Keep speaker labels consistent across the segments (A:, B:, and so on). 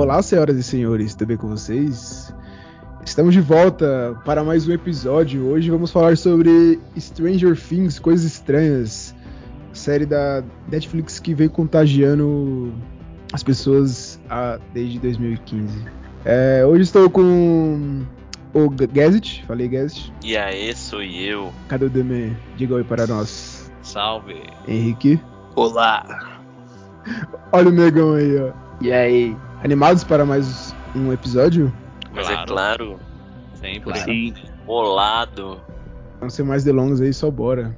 A: Olá, senhoras e senhores, tudo bem com vocês? Estamos de volta para mais um episódio. Hoje vamos falar sobre Stranger Things, Coisas Estranhas, série da Netflix que vem contagiando as pessoas ah, desde 2015. É, hoje estou com o Gazet, falei Gazet.
B: E aí, sou eu.
A: Cadê o Deme? Diga oi para nós.
B: Salve.
A: Henrique.
C: Olá.
A: Olha o negão aí, ó.
C: E aí?
A: Animados para mais um episódio?
B: Mas é claro.
C: Sempre.
B: Claro. Sim. Bolado.
A: Não ser mais delongas aí, só bora.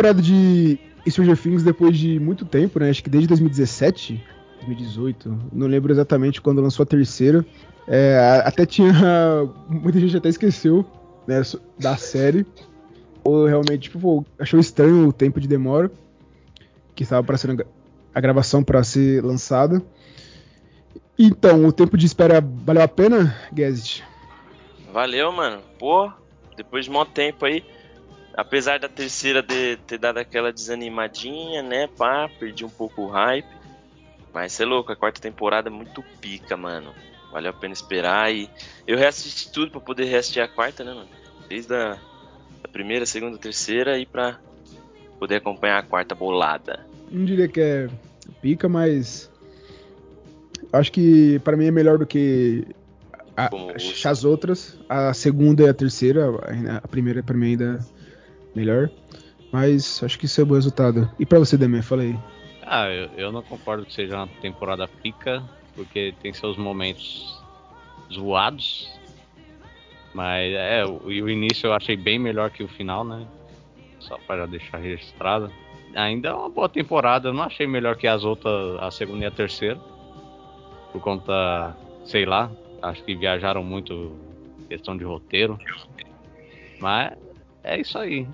A: Temporada de Stranger Things depois de muito tempo, né? Acho que desde 2017, 2018, não lembro exatamente quando lançou a terceira. É, até tinha. Muita gente até esqueceu né, da série. Ou realmente, tipo, achou estranho o tempo de demora que estava para ser a gravação para ser lançada. Então, o tempo de espera valeu a pena, Gazet?
B: Valeu, mano. Pô, depois de muito tempo aí. Apesar da terceira de, ter dado aquela desanimadinha, né? Pá, perdi um pouco o hype. Mas você é louco, a quarta temporada é muito pica, mano. Valeu a pena esperar. E eu reassisti tudo pra poder reassistir a quarta, né, mano? Desde a, a primeira, segunda, terceira e pra poder acompanhar a quarta bolada.
A: Não diria que é pica, mas. Acho que para mim é melhor do que a, as outras. A segunda e a terceira. A primeira pra mim ainda melhor. Mas acho que isso é um bom resultado. E para você, Demé, fala aí.
C: Ah, eu, eu, não concordo que seja uma temporada pica, porque tem seus momentos zoados. Mas é, o, o início eu achei bem melhor que o final, né? Só para deixar registrado. Ainda é uma boa temporada, eu não achei melhor que as outras, a segunda e a terceira. Por conta, sei lá, acho que viajaram muito questão de roteiro. Mas é isso aí.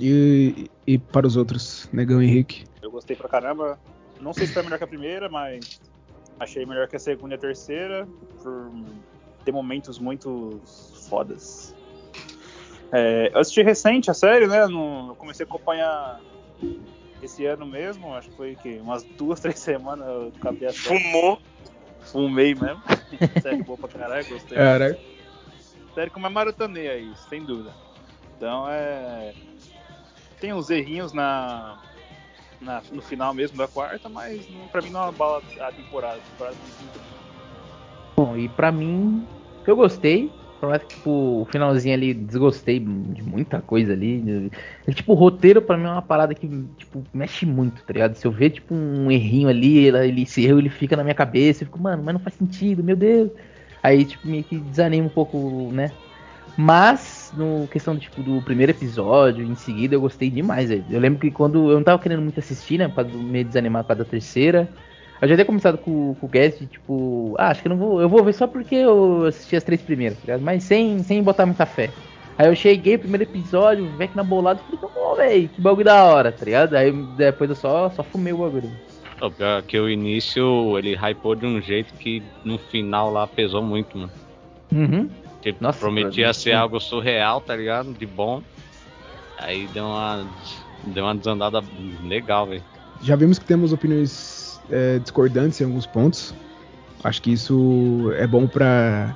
A: E, e para os outros, Negão Henrique?
D: Eu gostei pra caramba. Não sei se foi melhor que a primeira, mas achei melhor que a segunda e a terceira, por ter momentos muito fodas. É, eu assisti recente a série, né? No, eu comecei a acompanhar esse ano mesmo, acho que foi que, umas duas, três semanas eu acabei a série.
B: Fumou?
D: Fumei mesmo. série boa pra caralho, gostei.
A: Caralho.
D: Série como é maratonei aí, sem dúvida. Então é tem uns errinhos na, na, no final mesmo da quarta, mas pra mim não é abala a temporada. Temporada
E: Bom, e pra mim, eu gostei. Por mais que tipo, o finalzinho ali desgostei de muita coisa ali. É, tipo, o roteiro pra mim é uma parada que tipo, mexe muito, tá ligado? Se eu ver tipo um errinho ali, ele, ele, esse erro ele fica na minha cabeça, eu fico, mano, mas não faz sentido, meu Deus. Aí, tipo, meio que desanima um pouco, né? Mas, no questão tipo, do primeiro episódio, em seguida, eu gostei demais. Véio. Eu lembro que quando eu não tava querendo muito assistir, né? Pra me desanimar com a da terceira. Eu já tinha começado com, com o guest, tipo, ah, acho que eu não vou. Eu vou ver só porque eu assisti as três primeiras, tá mas sem, sem botar muita fé. Aí eu cheguei, primeiro episódio, aqui na bolada, falei, pô, velho, que bagulho da hora, tá ligado? Aí depois eu só, só fumei o bagulho.
C: Pior que o início ele hypou de um jeito que no final lá pesou muito, mano.
E: Uhum.
C: Tipo, Nossa, prometia ser algo surreal, tá ligado? De bom. Aí deu uma, deu uma desandada legal, velho.
A: Já vimos que temos opiniões é, discordantes em alguns pontos. Acho que isso é bom para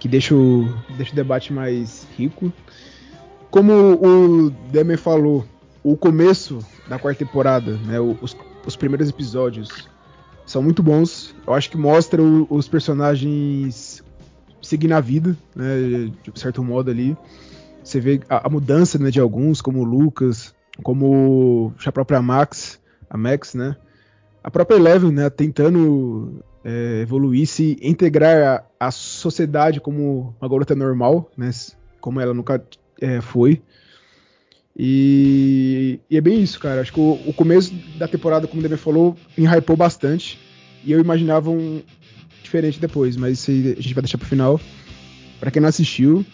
A: que deixa o, deixa o debate mais rico. Como o Demer falou, o começo da quarta temporada, né, os, os primeiros episódios são muito bons. Eu acho que mostra o, os personagens seguir na vida, né, de certo modo ali. Você vê a, a mudança né, de alguns, como o Lucas, como a própria Max, a Max, né? A própria Eleven, né, tentando é, evoluir, se integrar à sociedade como uma garota normal, né? Como ela nunca é, foi. E, e, é bem isso, cara. Acho que o, o começo da temporada, como o Demi falou, me hypou bastante. E eu imaginava um, diferente depois, mas isso a gente vai deixar pro final. Pra quem não assistiu,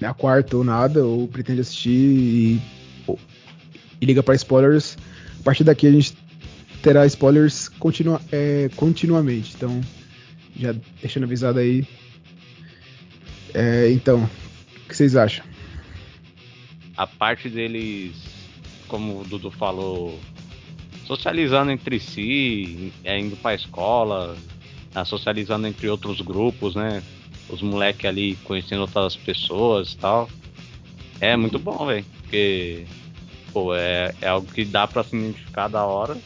A: né, a quarta ou nada, ou pretende assistir e, ou- e liga pra spoilers, a partir daqui a gente terá spoilers continua, é, continuamente. Então, já deixando avisado aí. É, então, o que vocês acham?
C: a parte deles, como o Dudu falou, socializando entre si, é, indo pra escola, ah, socializando entre outros grupos, né? Os moleques ali conhecendo outras pessoas e tal. É muito bom, velho. Porque, pô, é, é algo que dá pra se identificar da hora.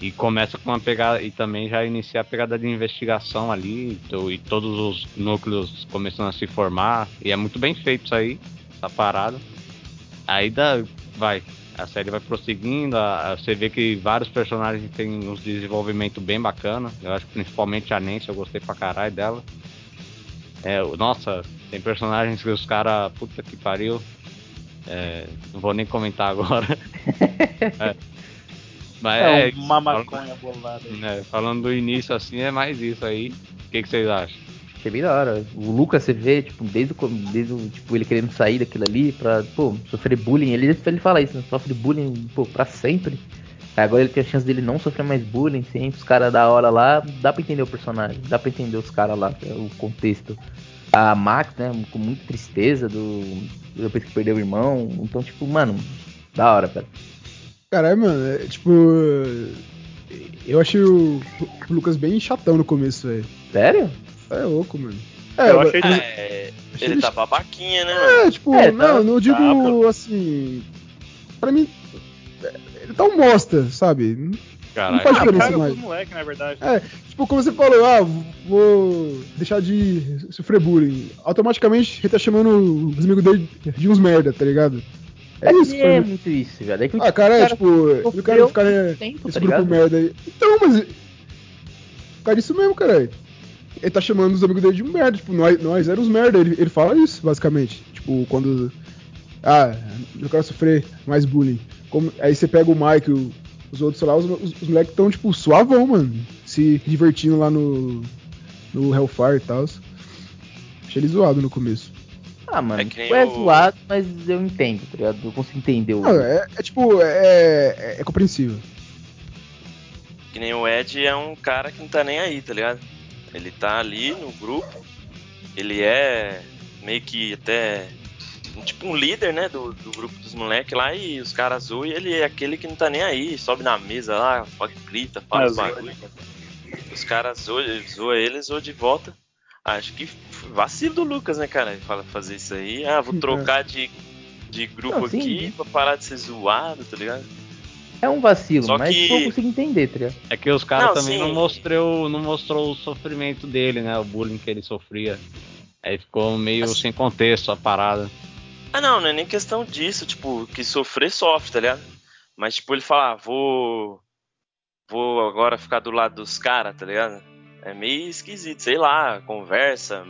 C: E começa com uma pegada. E também já inicia a pegada de investigação ali. e todos os núcleos começando a se formar. E é muito bem feito isso aí, essa parada. Aí dá, vai, a série vai prosseguindo, a- a- você vê que vários personagens têm uns desenvolvimento bem bacana. Eu acho que principalmente a Nancy, eu gostei pra caralho dela. É, nossa, tem personagens que os caras, puta que pariu. É, não vou nem comentar agora. É. Mas
D: É,
C: é,
D: uma
C: falando,
D: maconha bolada. aí.
C: né, falando do início assim, é mais isso aí. O que, que vocês acham?
E: Achei bem da hora. O Lucas, você vê, tipo, desde o, desde o, tipo, ele querendo sair daquilo ali pra, pô, sofrer bullying. Ele, ele fala isso, né? Sofre bullying, pô, pra sempre. Agora ele tem a chance dele não sofrer mais bullying, sempre os caras da hora lá, dá pra entender o personagem, dá pra entender os caras lá, o contexto. A Max, né, com muita tristeza do depois que perdeu o irmão, então tipo, mano, da hora, cara.
A: Caralho, mano, é, tipo. Eu achei o Lucas bem chatão no começo, velho.
E: Sério?
A: É louco, mano. É,
D: Eu achei-
A: mas-
B: É,
A: achei
B: ele
A: ele-
B: tá babaquinha, né, mano?
A: É, tipo,
E: É, tá-
A: não, não digo
D: tá,
A: assim. Pra mim. é, Ele tá um bosta, sabe? Não
C: Caralho.
A: faz
D: Ah,
A: diferença
D: caga
A: mais.
D: moleque, na verdade.
A: É, tipo, como você falou, ah, vou deixar de sofrer bullying. Automaticamente ele tá chamando os amigos dele de uns merda, tá ligado? É isso,
E: é
A: mim.
E: muito isso, velho. Daí que
A: Ah, cara, é, tipo, eu quero ficar
E: muito tempo,
A: nesse
E: tá
A: grupo
E: ligado?
A: merda aí. Então, mas. Cara, isso mesmo, caralho. Ele tá chamando os amigos dele de merda. Tipo, nós, nós éramos merda. Ele, ele fala isso, basicamente. Tipo, quando. Ah, eu quero sofrer mais bullying. Como, aí você pega o Mike, o- os outros lá, os, os, os moleques tão, tipo, suavão, mano. Se divertindo lá no. No Hellfire e tal. Achei ele zoado no começo.
E: Ah, mano,
B: É que nem
E: tipo, é zoado, mas eu entendo, tá ligado? Eu consigo entender o.
A: Não, é, é tipo, é, é, é compreensível.
B: Que nem o Ed é um cara que não tá nem aí, tá ligado? Ele tá ali no grupo, ele é meio que até tipo um líder, né, do, do grupo dos moleques lá e os caras zoam e ele é aquele que não tá nem aí, sobe na mesa lá, grita,
D: zoa.
B: bagulho. Os caras zoam, zoam ele, zoam de volta. Acho que vacilo do Lucas, né, cara? Ele fala fazer isso aí. Ah, vou trocar de, de grupo
E: Não, sim,
B: aqui
E: sim.
B: pra parar de ser zoado, tá ligado?
E: É um vacilo,
B: Só
E: mas
B: que-
E: eu consigo entender, tá ligado?
C: É que os caras também
B: sim.
C: não mostrou, não mostrou o sofrimento dele, né? O bullying que ele sofria. Aí ficou meio
B: Mas-
C: sem contexto a parada.
B: Ah, não, não é nem questão disso, tipo, que sofrer sofre, tá ligado? Mas, tipo, ele fala, ah, vou. Vou agora ficar do lado dos caras, tá ligado? É meio esquisito, sei lá, conversa,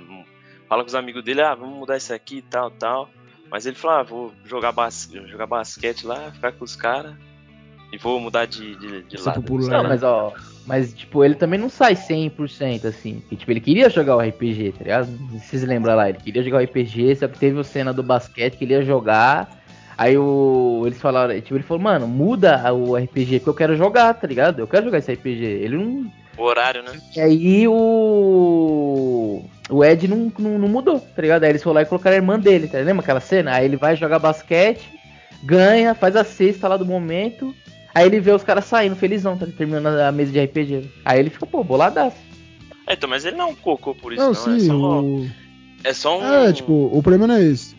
B: fala com os amigos dele, ah, vamos mudar isso aqui e tal, tal. Mas ele fala, ah, vou jogar, bas jogar basquete lá, ficar com os caras e vou mudar de, de, de
A: Ser
B: lado.
A: popular.
E: Não,
A: né?
E: mas ó, mas tipo, ele também não sai 100% assim. Que, tipo, ele queria jogar o RPG, tá ligado? Se vocês lembram lá, ele queria jogar o RPG, só que teve a cena do basquete que ele ia jogar. Aí o, eles falaram, tipo, ele falou, mano, muda o RPG porque eu quero jogar, tá ligado? Eu quero jogar esse RPG. Ele não.
B: O horário, né?
E: E aí o. O Ed não, não, não mudou, tá ligado? Aí eles foram lá e colocaram a irmã dele, tá? Lembra aquela cena? Aí ele vai jogar basquete, ganha, faz a cesta lá do momento. Aí ele vê os caras saindo, felizão, tá terminando a mesa de RPG. Aí ele fica, pô, boladaço.
B: É, então, mas ele não é um cocô por isso,
A: Não,
B: não.
A: sim,
B: é, só,
A: o...
B: é só um.
A: É, tipo, o problema não é esse.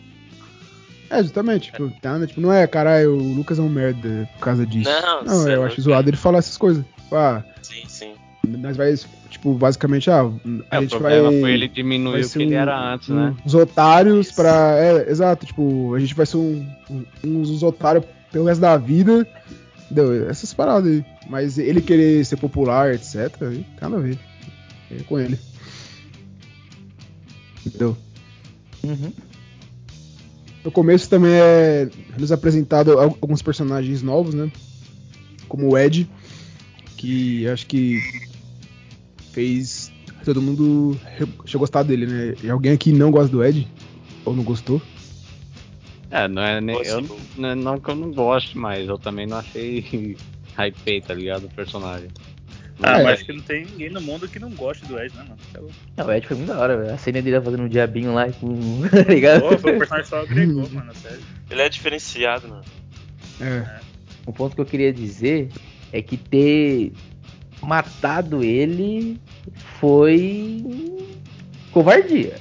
A: É, justamente, tipo, tá, né, tipo, não é, caralho, o Lucas é um merda por causa disso.
B: Não,
A: não eu
B: é
A: acho zoado ele falar essas coisas. Tipo, ah,
B: Sim, sim.
A: nós vai, tipo, basicamente, ah, a
C: É, o
A: gente
C: problema
A: vai...
C: foi ele diminuir o que ele
A: um-
C: era antes,
A: um-
C: né?
A: Os otários pra... É, exato, tipo, a gente vai ser um, um, uns dos otários pelo resto da vida. Entendeu? Essas paradas aí. Mas ele querer ser popular, etc, aí, nada a ver. É com ele. Entendeu?
E: Uhum.
A: No começo também é nos apresentado al- alguns personagens novos, né? Como o Ed, que acho que fez todo mundo gostado dele, né? E alguém aqui não gosta do Ed? Ou não gostou?
C: É, não é nem. Eu, não, é- não que eu não goste, mas eu também não achei hypei, tá ligado? O personagem.
D: Ah,
A: É.
D: mas acho que não tem ninguém no mundo que não goste do Ed, né, mano? Tá louco.
E: Não, o Ed foi muito da hora, velho. A cena dele fazendo um diabinho lá com. tá ligado?
D: Pô, foi um personagem só agregou, mano, sério.
B: Ele é diferenciado, mano.
A: É.
E: O ponto que eu queria dizer é que ter matado ele foi covardia.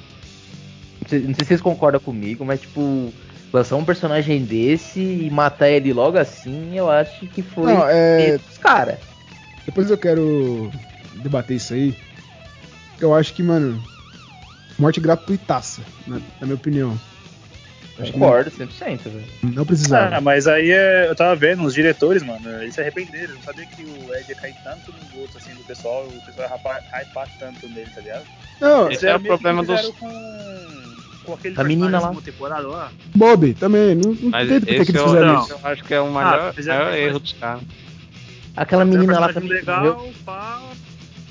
E: Não sei, não sei se vocês concordam comigo, mas tipo, lançar um personagem desse e matar ele logo assim, eu acho que foi
A: Não, é.
E: dos caras.
A: Depois eu quero debater isso aí. Eu acho que, mano, morte gratuitaça, na, na minha opinião. Acho
E: Concordo 100%, velho.
A: não precisava.
D: Ah, mas aí é, eu tava vendo os diretores, mano, eles se arrependeram. Não sabia que o Ed ia cair tanto no gosto assim do pessoal, o pessoal ia hypar, tanto nele, tá ligado?
A: Não,
C: Esse é o problema dos-
D: com, com aquele
E: A menina lá.
D: temporada lá.
A: Bob também. Não, não
C: Mas
A: entendo por que eles
C: eu,
A: fizeram
D: não.
A: isso.
C: eu acho que é o
D: Ah,
C: maior,
D: fizeram
C: maior erro dos caras.
E: Aquela menina lá também.
D: legal pra,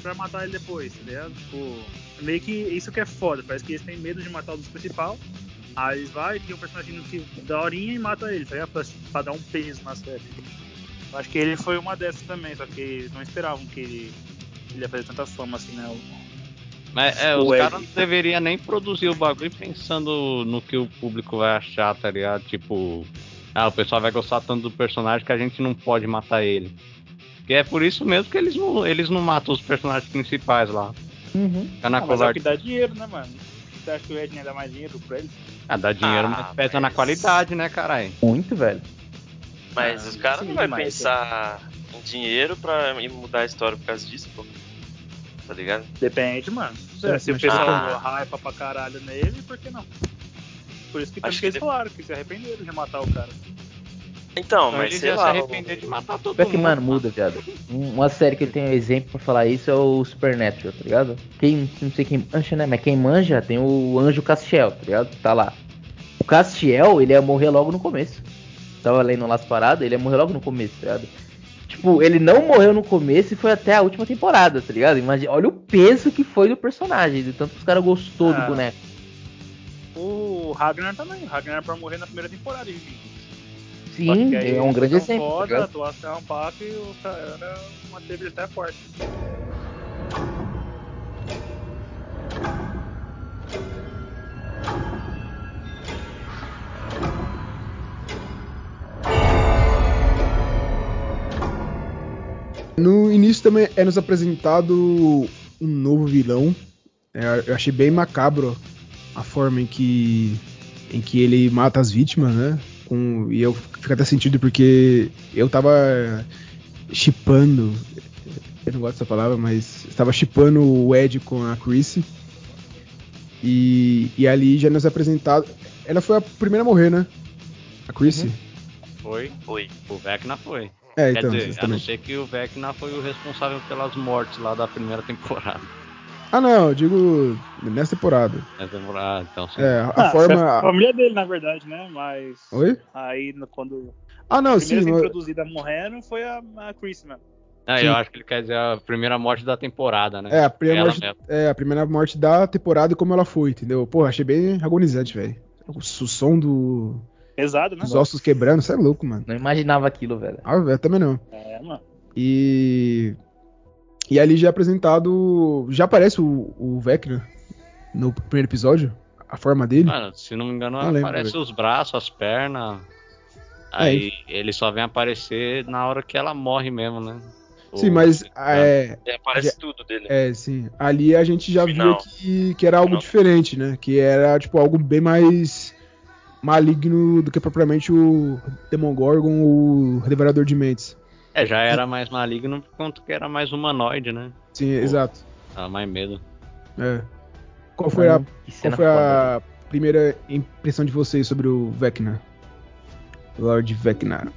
D: pra matar ele depois, tá ligado? Tipo, meio que isso que é foda. Parece que eles têm medo de matar o dos principal. Aí eles vai e tem um personagem que da horinha e mata ele, tá ligado? Pra, pra dar um peso na série. Eu acho que ele foi uma dessas também, só que eles não esperavam que ele, ele ia fazer tanta fama assim, né?
C: Mas é,
D: O
C: os caras não deveriam nem produzir o bagulho pensando no que o público vai achar, tá ligado? Tipo, ah, o pessoal vai gostar tanto do personagem que a gente não pode matar ele. Que é por isso mesmo que eles não, eles não matam os personagens principais lá.
E: Uhum.
C: Na
D: Ah, mas é o que dá dinheiro, né, mano? Você acha que o Ed ia dar mais dinheiro pra eles?
C: Ah, dá dinheiro,
B: Ah,
C: mas pesa na
B: mas-
C: qualidade, né, caralho?
E: Muito, velho.
B: Mas
D: Ah,
B: os caras não vão
D: mas-
B: pensar em dinheiro pra ir mudar a história por causa disso, pô. Tá ligado?
D: Depende, mano.
A: É,
D: se o pessoal
B: Ah.
D: hypa pra caralho nele, por que não? Por isso que, tanto
B: Acho
D: que eles
B: que-
D: falaram que se arrependeram de matar o cara.
B: Então,
C: Então,
B: mas
C: eles
B: sei
C: iam se
B: lá.
C: arrepender de matar todo
E: Pior que,
C: mundo.
E: mano, muda, viado. Um- Uma série que eu tenho exemplo pra falar isso é o Supernatural, tá ligado? Quem, não sei quem manja, né? Mas quem manja tem o Anjo Castiel, tá ligado? Tá lá. O Castiel, ele ia morrer logo no começo. Tava lendo lá as paradas, ele ia morrer logo no começo, tá ligado? Tipo, ele não morreu no começo e foi até a última temporada, tá ligado? Imagina, olha o peso que foi do personagem, de tanto que os caras gostou do
D: Ah.
E: boneco.
D: O Ragnar também. O Ragnar era pra morrer na primeira temporada. Em
E: Sim, é um grande exemplo. tá
D: Foda, a
E: ligado?
D: atuação é um papo e o cara manteve ele até forte.
A: No início também é nos apresentado um novo vilão. É, eu achei bem macabro a forma em que em que ele mata as vítimas, né? Com, e eu fico até sentido porque eu tava chipando, eu não gosto dessa palavra, mas estava chipando o Ed com a Chrissy. E, e ali já nos apresentado. Ela foi a primeira a morrer, né? A Chrissy.
C: Foi.
B: Oi.
C: O Vecna foi.
A: É,
C: Quer
A: então,
C: dizer, a não ser que o Vecna foi o responsável pelas mortes lá da primeira temporada.
A: Ah, não, eu digo nessa temporada.
C: Nessa temporada, então sim.
A: É, a
D: Ah,
A: forma.
D: foi a família dele, na verdade, né? Mas.
A: Oi?
D: Aí, quando
A: Ah, não,
D: a
A: sim.
D: primeira
A: não-
D: introduzida morrendo foi a, a Chris, mano.
C: Ah, eu acho que ele quer dizer a primeira morte da temporada, né?
A: É, a primeira, morte, é, a primeira morte da temporada e como ela foi, entendeu? Pô, achei bem agonizante, velho. O som do,
D: Pesado, né?
A: dos ossos quebrando, você é louco, mano.
E: Não imaginava aquilo, velho.
A: Ah, velho, também não.
D: É, mano.
A: E. E ali já é apresentado. Já aparece o, o Vecna no primeiro episódio, a forma dele.
C: Mano, se não me engano,
A: Não lembro,
C: aparece
A: velho.
C: os braços, as pernas.
A: É,
C: Aí ele só vem aparecer na hora que ela morre mesmo, né?
A: sim,
C: O-
A: mas. É,
B: É, aparece tudo dele.
A: é, sim. Ali a gente já
B: Final.
A: via que, que era algo
B: Final.
A: diferente, né? Que era, tipo, algo bem mais maligno do que propriamente o Demogorgon ou o Devorador de Mentes.
C: É, já era mais maligno por conta que era mais humanoide, né?
A: Sim, exato.
C: Dava mais medo.
A: É. Qual foi, a, qual foi a primeira impressão de vocês sobre o Vecna? Lord Vecna.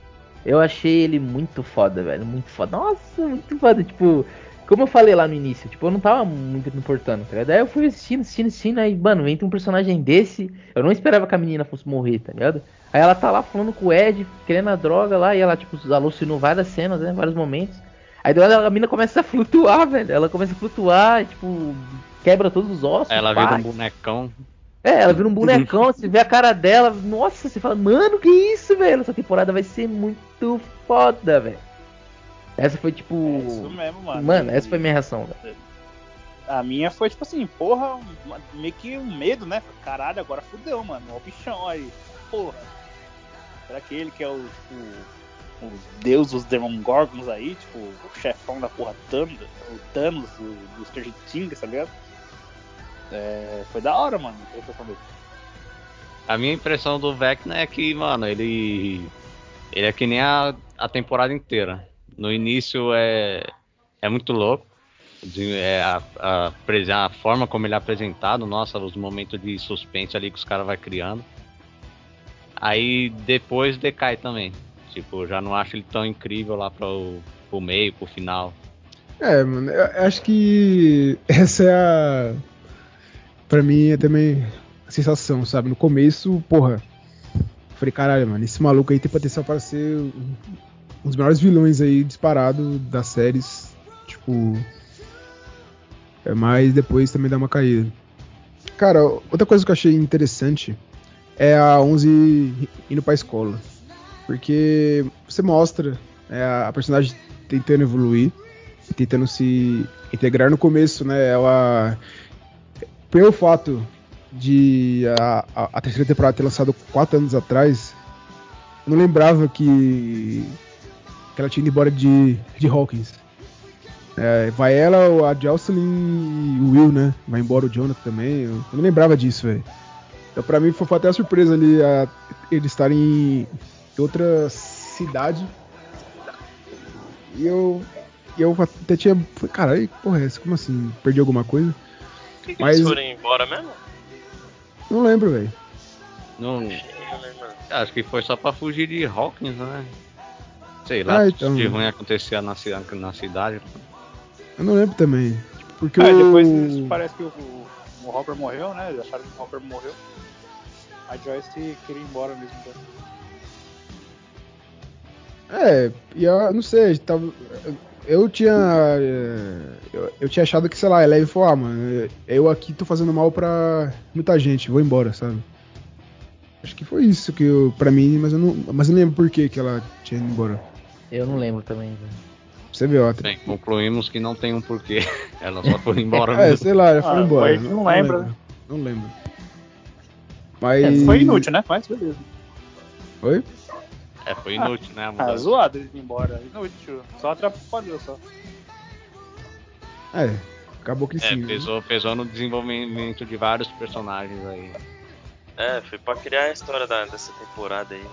E: Eu achei ele muito foda, velho. Muito foda. Nossa, muito foda. Tipo, como eu falei lá no início, tipo, eu não tava muito me importando, tá ligado? Daí eu fui assistindo, assistindo, assistindo, aí, mano, entra um personagem desse. Eu não esperava que a menina fosse morrer, tá ligado? Aí ela tá lá falando com o Ed, querendo a droga lá, e ela, tipo, alucinou várias cenas, né? Vários momentos. Aí do nada a mina começa a flutuar, velho. Ela começa a flutuar, tipo, quebra todos os ossos.
C: Ela vira um bonecão.
E: É, ela vira um bonecão, você vê a cara dela, nossa, você fala, mano, que isso, velho? Essa temporada vai ser muito foda, velho. Essa foi tipo.
D: É isso mesmo, mano.
E: Mano, essa foi minha reação, velho.
D: A minha foi tipo assim, porra, meio que um medo, né? Caralho, agora fudeu, mano. Ó o bichão aí. Porra. Será que ele que é o, tipo, o deus dos Demogorgons aí? Tipo, o chefão da porra Thanos, o Thanos do, do Stranger Things, tá ligado? É, foi da hora, mano. a impressão dele.
C: A minha impressão do Vecna é que, mano, ele. Ele é que nem a, a temporada inteira. No início é. É muito louco. É a, a, a forma como ele é apresentado, nossa, os momentos de suspense ali que os caras vai criando. Aí depois decai também. Tipo, já não acho ele tão incrível lá pro, pro meio, pro final.
A: É, mano, eu acho que essa é a. Pra mim é também a sensação, sabe? No começo, porra. Falei, caralho, mano, esse maluco aí tem potencial para ser um dos melhores vilões aí disparado das séries. Tipo. É, mas depois também dá uma caída. Cara, outra coisa que eu achei interessante é a 11 indo pra escola. Porque você mostra é, a personagem tentando evoluir tentando se integrar no começo, né? Ela, pelo fato de a, a- a terceira temporada ter lançado quatro anos atrás, eu não lembrava que, que ela tinha ido embora de, de Hawkins. É, vai ela, a Jocelyn e o Will, né? Vai embora o Jonathan também. Eu, eu não lembrava disso, velho. Então, pra mim, foi, foi até uma surpresa ali a, eles estarem em outra cidade. E eu e eu até tinha. Falei, caralho, que porra é essa? Como assim? Perdi alguma coisa?
B: Por que, que
A: Mas-
B: eles foram embora mesmo?
A: Não lembro, velho.
C: Não,
B: Não, né,
C: acho que foi só pra fugir de Hawkins, né? Sei lá,
A: Ah, então.
C: de ruim acontecia na, na cidade.
A: Eu não lembro também. Porque
D: É,
A: o.
D: depois parece que o, o Hopper morreu, né? Eles acharam que o Hopper morreu. A Joyce queria ir embora mesmo. Então.
A: É, e eu não sei, tava. Eu tinha. é, Eu, eu tinha achado que, sei lá, ela ia falar, ah, mano, eu aqui tô fazendo mal pra muita gente, vou embora, sabe? Acho que foi isso que eu, pra mim, mas eu não, mas eu não lembro por que, que ela tinha ido embora.
E: Eu não lembro também, velho.
A: Você vê, ó.
C: Bem, concluímos que não tem um porquê. Ela só foi embora
A: É,
C: mesmo.
A: sei lá, já foi
D: Ah,
A: embora.
D: foi, não lembra,
A: lembro.
D: né?
A: Não lembro. Mas.
D: É, foi inútil, né? Mas beleza.
A: Oi?
C: É, foi inútil, né?
D: Ah,
C: mudança.
D: zoado eles ir embora. Inútil. Só atrapalhou só.
A: É, acabou que
C: É,
A: sim. né?
C: pesou, pesou no desenvolvimento de vários personagens aí.
B: É, foi pra criar a história da- dessa temporada aí.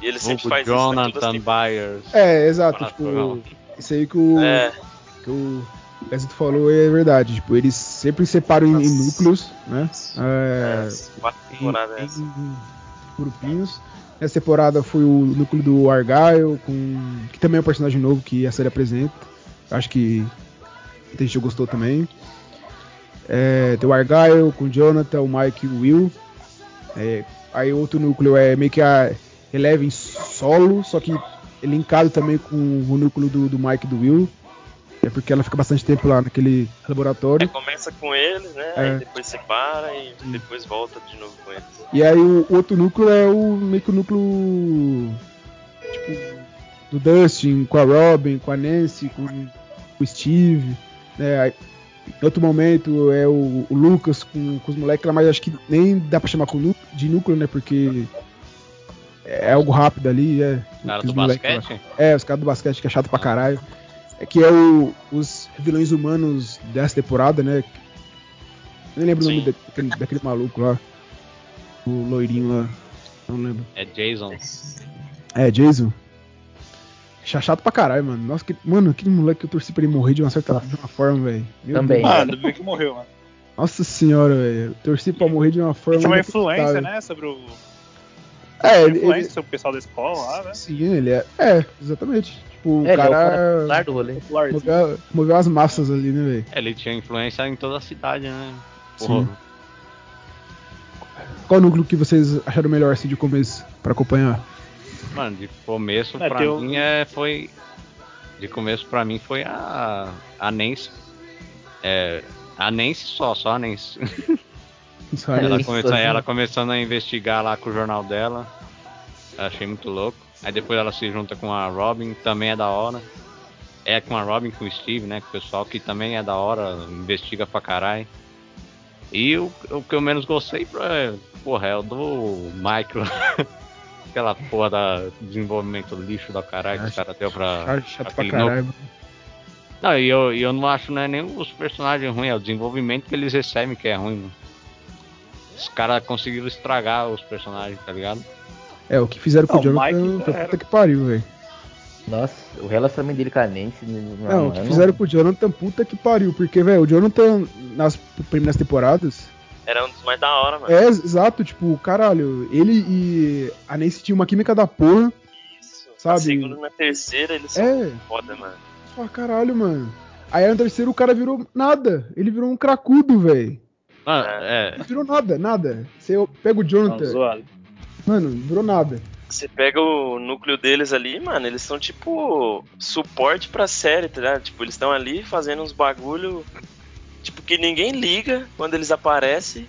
B: E ele sempre
C: Vulgo
B: faz isso em todas
C: Jonathan Byers.
A: É, exato. Tipo, isso aí que o,
B: É,
A: que o Gazito falou é verdade. Tipo, eles sempre separam em, em núcleos, né?
B: é,
A: É,
B: quatro
A: em,
B: temporadas essa.
A: em grupinhos. Nessa temporada foi o núcleo do Argyle, com, que também é um personagem novo que a série apresenta. Acho que muita gente gostou também. É, tem o Argyle com o Jonathan, o Mike e o Will. É, aí outro núcleo é meio que a Eleven solo, só que linkado também com o núcleo do, do Mike e do Will. É porque ela fica bastante tempo lá naquele
B: É,
A: laboratório.
B: começa com eles, né?
A: É.
B: Aí depois separa e depois volta de novo com eles.
A: E aí o outro núcleo é o meio que o núcleo tipo do Dustin com a Robin, com a Nancy, com, o Steve, né? Aí, em outro momento é o, o Lucas com, com os moleques lá, mas acho que nem dá pra chamar de núcleo, né? Porque é algo rápido ali, é.
C: Cara do basquete?
A: É, os caras do basquete que é chato pra caralho. É que é o, os vilões humanos dessa temporada, né? Nem lembro o nome
B: Sim.
A: daquele, daquele maluco lá. O loirinho lá. Não lembro.
C: É Jason.
A: É, Jason. Cha- Chato pra caralho, mano. Nossa, que, mano, aquele moleque que eu torci pra ele morrer de uma certa de uma forma, velho.
E: Também.
A: Deus.
D: Mano, bem que morreu, mano.
A: Nossa senhora, velho. Eu Torci pra morrer de uma forma.
D: Tinha uma influência, né? Sobre o.
A: É,
D: Tinha
A: ele,
D: influência
A: ele-
D: o pessoal da escola lá, né?
A: Sim, ele é. É, exatamente. Tipo, o
E: É, ele é o cara
A: cara.
E: do rolê.
A: Moveu, moveu as massas ali, né, velho?
C: É, Ele tinha influência em toda a cidade, né?
A: Sim.
C: Porra.
A: Qual núcleo que vocês acharam melhor assim de começo pra acompanhar?
C: Mano, de começo
D: É,
C: pra
D: tem o-
C: mim é, foi. de começo pra mim foi a, a Nancy. É, a Nancy só, só a Nancy. Ela,
A: isso.
C: começou, ela começando a investigar lá com o jornal dela. Achei muito louco. Aí depois ela se junta com a Robin, também é da hora. É com a Robin, com o Steve, né? Com o pessoal que também é da hora, investiga pra caralho. E o, o que eu menos gostei, é, porra, é o do Michael. Aquela porra da desenvolvimento lixo da caralho que os caras deu pra.
A: Chato, pra
C: novo-
A: caralho.
C: Não, e eu, eu não acho não é nem os personagens ruins, é o desenvolvimento que eles recebem que é ruim, mano. Os caras conseguiram estragar os personagens, tá ligado?
A: É, o que fizeram com
D: Não,
A: o Jonathan puta que pariu, velho.
E: Nossa, o relacionamento dele com a Nancy. Não,
A: Não, o que fizeram com o Jonathan, puta que pariu. Porque, velho, o Jonathan, nas primeiras temporadas,
B: Era um dos mais da hora, mano.
A: é exato, tipo, caralho, ele e a Nancy tinham uma química da porra.
B: Isso.
A: Sabe?
B: Na segunda e na terceira eles são
A: É,
B: foda, mano.
A: só caralho, mano. Aí no terceiro o cara virou nada. Ele virou um cracudo, velho.
C: Mano, é.
A: Virou nada, nada. Você pega o
D: Não,
A: Jonathan,
D: zoado.
A: mano, virou nada.
B: Você pega o núcleo deles ali, mano, eles são tipo suporte pra série, tá ligado? Tipo, eles estão ali fazendo uns bagulho, tipo, que ninguém liga quando eles aparecem,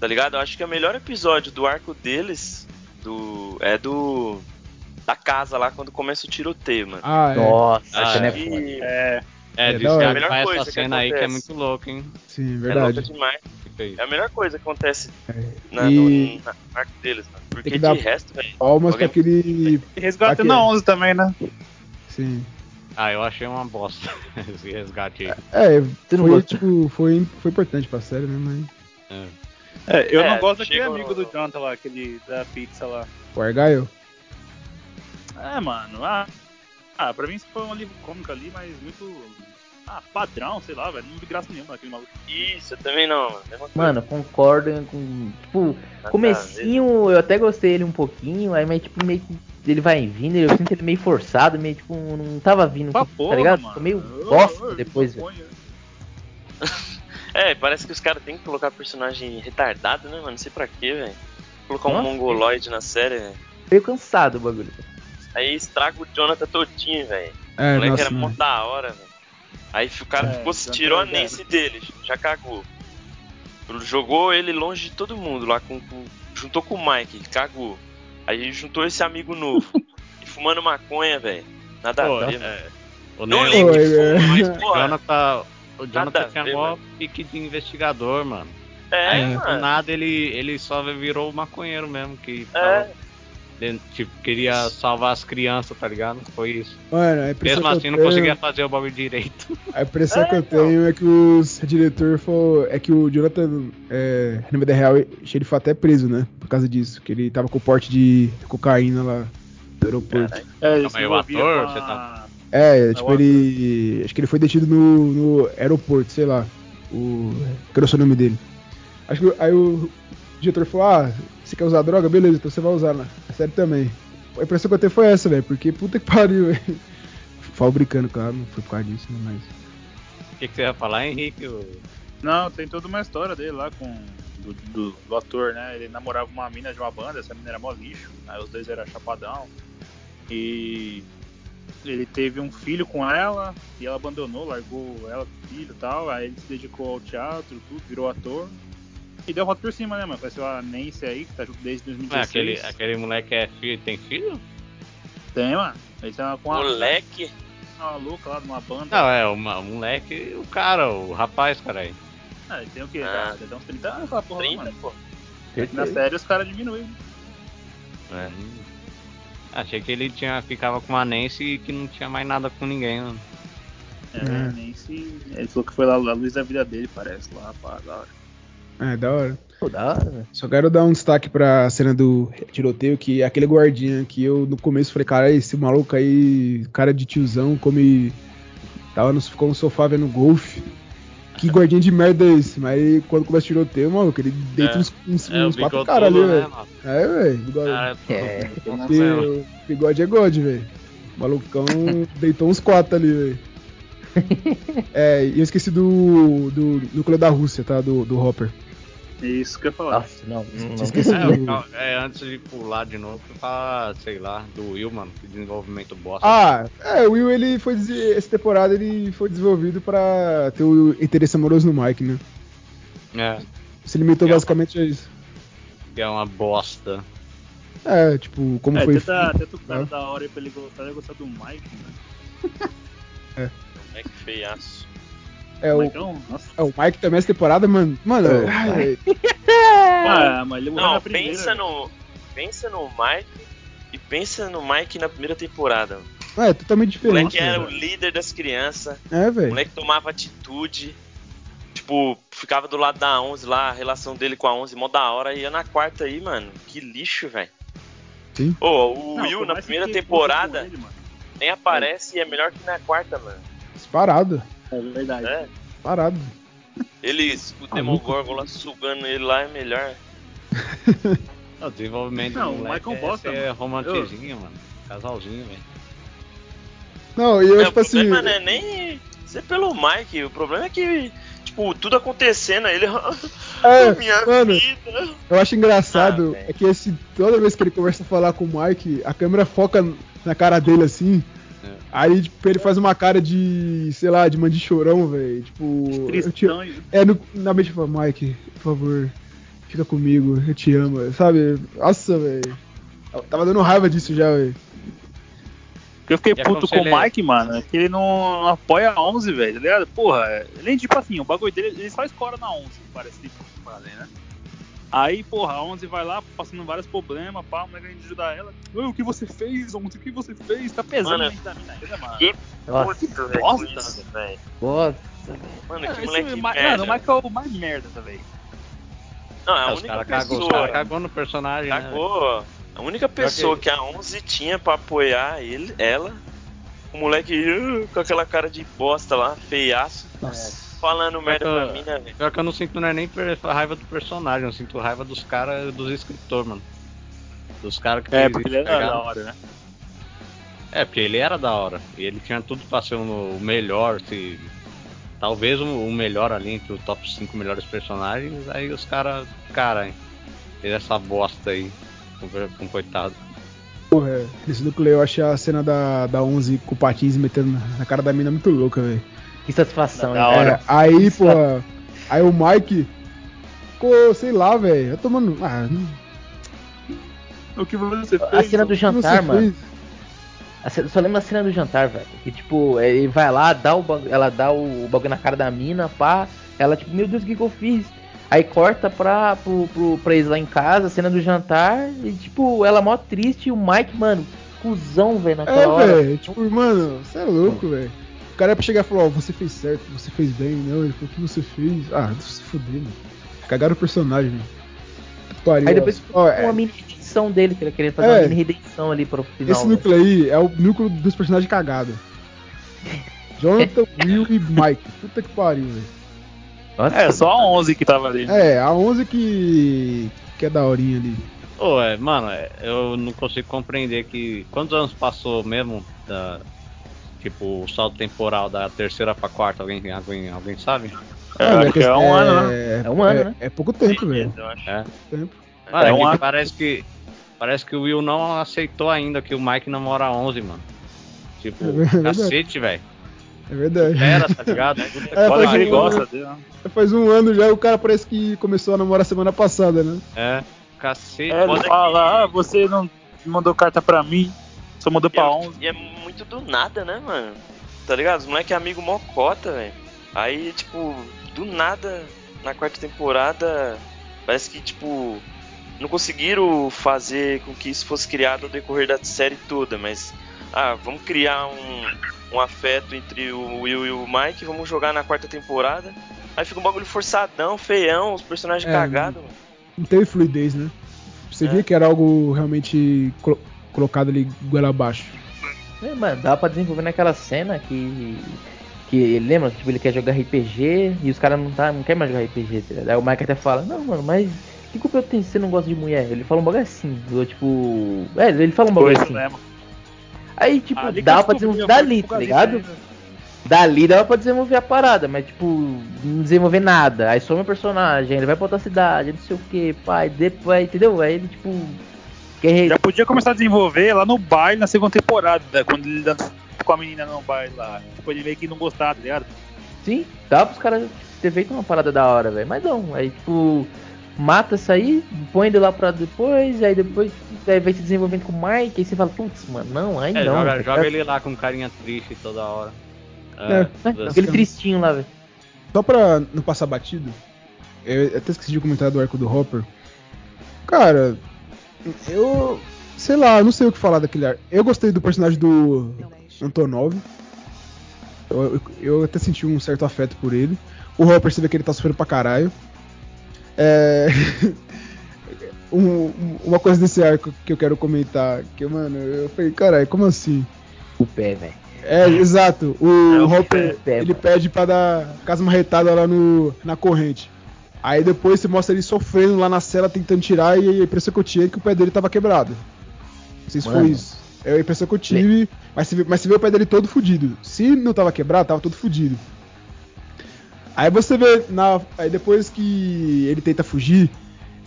B: tá ligado? Eu acho que o melhor episódio do arco deles do é do da casa lá quando começa o tiroteio, mano.
A: Ah, é.
E: Nossa,
C: Ah,
E: essa é
B: E
E: foda.
D: É,
C: É,
A: É
C: diz que é
B: A melhor
C: essa
B: coisa que
C: cena aí que é muito louca, hein?
A: Sim,
B: é louca
A: verdade.
B: demais.
C: Que fez.
B: É a melhor coisa que acontece na,
A: E-
B: no, arco deles, mano. Porque
A: Tem que
B: de
A: dar-
B: resto, velho.
A: Almas pra
B: Alguém-
A: aquele.
D: resgate na
A: ó.
D: 11 também, né?
A: Sim.
C: Ah, eu achei uma bosta esse resgate aí.
A: É, foi, tipo, foi, foi importante pra série, né? Mas.
C: É.
D: É, eu
B: É,
D: não gosto daquele
B: chega
D: amigo do Jonathan lá, aquele da pizza lá.
A: O Argyle?
D: É, mano, ah, ah, pra mim isso foi um livro cômico ali, mas muito. Ah, padrão, sei lá, velho. Não vi graça nenhuma naquele maluco.
B: Isso, eu também não, mano. Coisa.
E: Mano, concordo com. Tipo,
B: ver.
E: comecinho eu até gostei ele um pouquinho, aí mas tipo, meio que ele vai vindo, eu sinto ele meio forçado, meio tipo, não tava vindo,
D: Pra
E: tá
D: porra,
E: ligado?
D: mano.
E: Ficou meio bosta depois, velho.
B: É, parece que os caras têm que colocar personagem retardado, né, mano? Não sei pra quê, velho. Colocar um
E: Nossa.
B: mongoloide na série, velho.
E: Meio cansado o bagulho.
B: Aí estraga o Jonathan todinho, velho.
A: É,
B: o moleque
A: nossa,
B: era mó da hora, velho. Aí o cara
D: É,
B: ficou,
D: Jonathan
B: tirou a Nancy dele, já cagou. Jogou ele longe de todo mundo lá com. com- juntou com o Mike, cagou. Aí juntou esse amigo novo. e fumando maconha, velho. Nada
C: Pô,
B: a ver, mano.
C: é, o
B: Não
A: Oi,
B: de
A: é.
B: fumo, mas,
C: o
B: porra.
C: Jonathan, o Jonathan
B: a
C: tinha
B: ver,
C: mó
B: mano.
C: pique de investigador, mano.
B: É,
C: Aí, do
B: mano.
C: nada ele, ele só virou o maconheiro mesmo, que
B: É.
C: tava dentro- tipo, queria salvar as crianças, tá ligado? Foi isso.
A: Mano, a impressão
C: Mesmo
A: que eu
C: assim não
A: tenho-
C: conseguia fazer o bagulho direito.
A: A impressão
B: É,
A: que eu
B: então.
A: tenho é que os diretor falou. É que o Jonathan, é, na vida real, ele foi até preso, né? Por causa disso. Que ele tava com o porte de cocaína lá no aeroporto.
D: É,
C: aí, o ator, você tá-
A: É, tipo,
D: o
A: ele. Acho que ele foi detido no, no aeroporto, sei lá. O. Que era o seu nome dele. Acho que aí o diretor falou: Ah, você quer usar droga? Beleza, então você vai usar na na série também. A impressão que eu tenho foi essa, velho. Porque puta que pariu, velho. Falo brincando, claro, não foi por causa disso, né? Mas.
C: O que, que você ia falar, Henrique?
D: Não, tem toda uma história dele lá com. Do, do- do ator, né? Ele namorava uma mina de uma banda, essa mina era mó lixo, aí os dois eram chapadão. E ele teve um filho com ela e ela abandonou, largou ela com o filho e tal. Aí ele se dedicou ao teatro, tudo, virou ator. E deu volta por cima, né, mano? Conheceu a Nancy aí, que tá junto desde
C: Não é
D: 2016.
C: aquele, aquele moleque é filho, tem filho?
D: Tem, mano. Ele tá com uma,
B: Moleque.
D: uma louca lá de uma banda.
C: Não, é o moleque, o cara, o rapaz, cara aí.
D: Ah, ele tem o quê?
B: Ah.
D: Deve ter uns 30 anos aquela porra, lá,
B: 30,
D: mano.
B: pô.
D: Na série os caras diminuem.
C: É. Achei que ele tinha, ficava com uma Nancy e que não tinha mais nada com ninguém, mano.
D: É,
A: É.
D: nem se. Ele falou que foi lá a luz da vida dele, parece, lá, rapaz, da hora.
A: É, da hora.
E: Pô, da hora, velho.
A: Só quero dar um destaque pra cena do tiroteio, que é aquele guardinha que eu no começo falei, cara, esse maluco aí, cara de tiozão, come. Tava no, ficou no sofá vendo golfe. Que guardinha de merda é esse? Mas quando começa o tiroteio, maluco, ele deita
C: É.
A: uns, uns,
C: É,
A: uns quatro caras ali, velho. É, velho. Bigode,
C: Cara,
E: É.
C: Nossa,
A: Porque
C: mano.
A: o bigode é God, velho. O malucão deitou uns quatro ali, velho. É, e eu esqueci do, do núcleo da Rússia, tá? Do, do Hopper.
D: É isso que eu ia falar.
E: Nossa, não. não,
A: Tinha esquecido.
C: É, cal- é, antes de pular de novo, eu falar, sei lá, do Will, mano, que desenvolvimento bosta.
A: Ah, é, o Will, ele foi. Essa temporada ele foi desenvolvido pra ter o interesse amoroso no Mike, né?
C: É,
A: Se limitou
C: É.
A: basicamente a isso.
C: que é uma bosta.
A: É, tipo, como
D: é,
A: foi.
D: tenta, tenta o cara
A: Ah.
D: da hora aí pra ele gostar, ele gostar do Mike, né?
B: É que feiaço.
A: É, o, é, o Mike também essa temporada, mano. Mano,
E: É.
A: ai,
D: Ah, mas ele morreu
B: Não,
D: na primeira.
B: pensa no. Pensa no Mike e pensa no Mike na primeira temporada.
A: é totalmente
B: O
A: diferente.
B: moleque era o
A: velho.
B: líder das crianças.
A: É,
B: O
A: velho.
B: moleque tomava atitude. Tipo, ficava do lado da 11 lá, a relação dele com a 11, mó da hora. E ia na quarta aí, mano. Que lixo, velho.
A: Sim.
B: Ô, o
D: Não,
B: Will na primeira temporada
D: ele,
B: nem aparece e é melhor que na quarta, mano.
A: Disparado.
D: É verdade.
B: É.
A: Parado.
B: Eles, o
A: Ah,
B: Demogorgon lá sugando ele lá é melhor.
C: O desenvolvimento
D: Não,
C: do
D: Michael
C: é
D: Bosta,
C: ser
D: mano.
C: romantizinho, mano. Casalzinho, velho.
A: Não, e eu,
B: É,
A: tipo
B: o
A: assim.
B: problema não é nem ser pelo Mike, o problema é que, tipo, tudo acontecendo, ele.
A: É,
B: minha
A: mano,
B: vida.
A: eu acho engraçado
B: Ah,
A: é que esse, toda vez que ele começa a falar com o Mike, a câmera foca na cara dele assim.
C: É.
A: Aí, tipo, ele faz uma cara de, sei lá, de mande chorão, velho. Tipo, eu te,
D: Tristão e...
A: é, no, na mente fala, Mike, por favor, fica comigo, eu te amo, sabe? Nossa, velho. Eu Tava dando raiva disso já, velho.
D: Eu fiquei
C: E é
D: puto com o Mike, mano, é que ele não, não apoia a 11, velho, tá ligado? Porra, ele tipo assim, o bagulho dele, ele só escora na 11, parece que fazem, né? Aí, porra, a 11 vai lá, passando vários problemas, pá, o moleque a gente ajuda ela. "Ô, o que você fez, 11? O que você fez? Tá pesando
B: Mano,
D: a mente da mina ainda, mano.
B: que
E: Nossa,
B: Puto, velho,
D: bosta,
B: velho.
E: bosta.
B: Mano, que
D: esse
B: moleque
D: Ma-
B: merda.
D: Mano, o Mike é o mais merda, velho.
B: Não, a
C: É, os
B: única
C: caras cagou, os
B: pessoa.
C: cara cagou no personagem, né?
B: Cagou. A única pessoa que a 11 tinha pra apoiar ele, ela, o moleque uh, com aquela cara de bosta lá, feiaço,
A: Nossa.
B: Falando merda pra mim, né, velho?
C: Pior que eu não sinto não é nem raiva do personagem, eu sinto raiva dos caras, dos escritores, mano. Dos caras que
D: É, porque ele
C: tá
D: era
C: ligado?
D: da hora, né?
C: É, porque ele era da hora. E ele tinha tudo pra ser um- o melhor, se. Talvez o melhor ali entre os top 5 melhores personagens. Aí os caras. Cara, fez essa bosta aí. Com, com coitado.
A: Porra, é. nesse núcleo eu achei a cena da, da 11 com o patins metendo na, na cara da mina muito louca, velho.
E: Que satisfação,
D: Da
E: hein?
D: hora.
A: É, aí, porra, aí o Mike ficou, sei lá, velho, eu tomando. Ah, não-
D: O que você fez?
E: A cena do jantar, mano.
A: fez?
E: A ce- Só lembro a cena do jantar, velho. Que tipo, ele vai lá, dá o bagu- ela dá o bagulho na cara da mina, pá. Ela, tipo, meu Deus, o que, que eu fiz? Aí corta pra, pro, pro, pra eles lá em casa, cena do jantar. E tipo, ela mó triste e o Mike, mano, cuzão, velho, naquela
A: É,
E: hora.
A: velho, tipo, mano, você é louco, velho. O cara é pra chegar e falar, ó, você fez certo, você fez bem, não, ele falou, o que você fez? Ah, se fuder, mano. Cagaram o personagem. Que Pariu,
E: Aí depois
A: ó,
E: ficou
A: é,
E: uma mini redenção dele, que ele queria fazer
A: É.
E: uma mini redenção ali pro final.
A: esse
E: velho.
A: núcleo aí é o núcleo dos personagens cagados. Jonathan, Will e Mike. Puta que pariu, velho.
E: Nossa,
D: É, só a 11 que tava ali.
A: É, a 11 que. que é daorinha ali.
C: Ô, é, mano, é, eu não consigo compreender que. Quantos anos passou mesmo da. Tipo, o salto temporal da terceira pra quarta? Alguém, alguém, alguém sabe?
D: É,
A: Mano,
D: acho que é um ano, né?
A: É,
E: É um ano,
A: é-
E: né?
A: É pouco tempo, velho.
B: Acho.
C: É.
A: Tempo.
C: Mano,
D: É
C: é
D: um
C: que
D: ano.
C: parece que. Parece que o Will não aceitou ainda que o Mike namora a 11, mano. Tipo,
A: É
C: cacete, velho.
A: É verdade.
C: Pera, tá ligado?
A: É, faz
D: que ele
A: um-
D: gosta dele. né?
A: Faz um ano já, o cara parece que começou a namorar semana passada, né?
C: É, cacete.
D: É, ele fala, ah, você não mandou carta pra mim, só mandou
B: E
D: pra
B: é,
D: 11.
B: e é muito do nada, né, mano? Tá ligado? Os moleque é amigo mocota, velho. Aí, tipo, do nada, na quarta temporada, parece que, tipo, não conseguiram fazer com que isso fosse criado ao decorrer da série toda, mas, ah, vamos criar um, um afeto entre o Will e o Mike, vamos jogar na quarta temporada. Aí fica um bagulho forçadão, feião, os personagens
A: É,
B: cagados. mano.
A: Não teve fluidez, né? Você
B: É.
A: via que era algo realmente colocado ali goela abaixo.
E: É, mano, dá pra desenvolver naquela cena que. Que ele lembra, tipo, ele quer jogar RPG e os caras não, tá, não querem mais jogar RPG, tá ligado? Aí o Mike até fala, não, mano, mas que culpa eu tenho se você não gosta de mulher? Ele fala um bagulho assim, eu, tipo. É, ele fala um bagulho assim.
A: né?
D: mesmo.
E: Aí, tipo,
D: Ali
E: dá pra desenvolver dali, tá
D: do
E: ligado?
D: Gazeta
E: Dali dava pra desenvolver a parada, mas tipo, não desenvolver nada. Aí some o personagem, ele vai pra outra cidade, não sei o que, pai, depois, entendeu? Aí ele tipo.
D: Já podia começar a desenvolver lá no baile na segunda temporada, quando ele dança com a menina no baile lá. Tipo, ele meio que não gostava, tá ligado?
E: Sim, dá pros caras ter feito uma parada da hora, velho. Mas não, aí tipo, mata isso aí, põe ele lá pra depois, aí depois aí vai se desenvolvendo com o Mike, aí você fala, putz, mano, não, aí
C: É,
E: não.
C: joga,
E: tá
C: joga ele lá com carinha triste toda hora.
A: É.
C: Ah,
E: É, Aquele tristinho lá, velho.
A: Só pra não passar batido, eu até esqueci de comentar do arco do Hopper. Cara, eu. Sei lá, eu não sei o que falar daquele arco. Eu gostei do personagem do Antonov. Eu, eu, eu até senti um certo afeto por ele. O Hopper, você vê que ele tá sofrendo pra caralho. É. um- um- uma coisa desse arco que eu quero comentar. Que, mano, eu falei, caralho, como assim?
E: O pé, velho.
A: É, exato. O
D: É, o
A: Hopper,
E: pé,
A: ele
E: mano.
A: pede pra dar casa marretada lá no, na corrente. Aí depois você mostra ele sofrendo lá na cela tentando tirar e a impressão que eu tinha é que o pé dele tava quebrado. Não sei se
E: Mano.
A: foi isso. É a impressão que eu tive, mas você, vê, mas você vê o pé dele todo fudido. Se não tava quebrado, tava todo fudido. Aí você vê, na, aí depois que ele tenta fugir,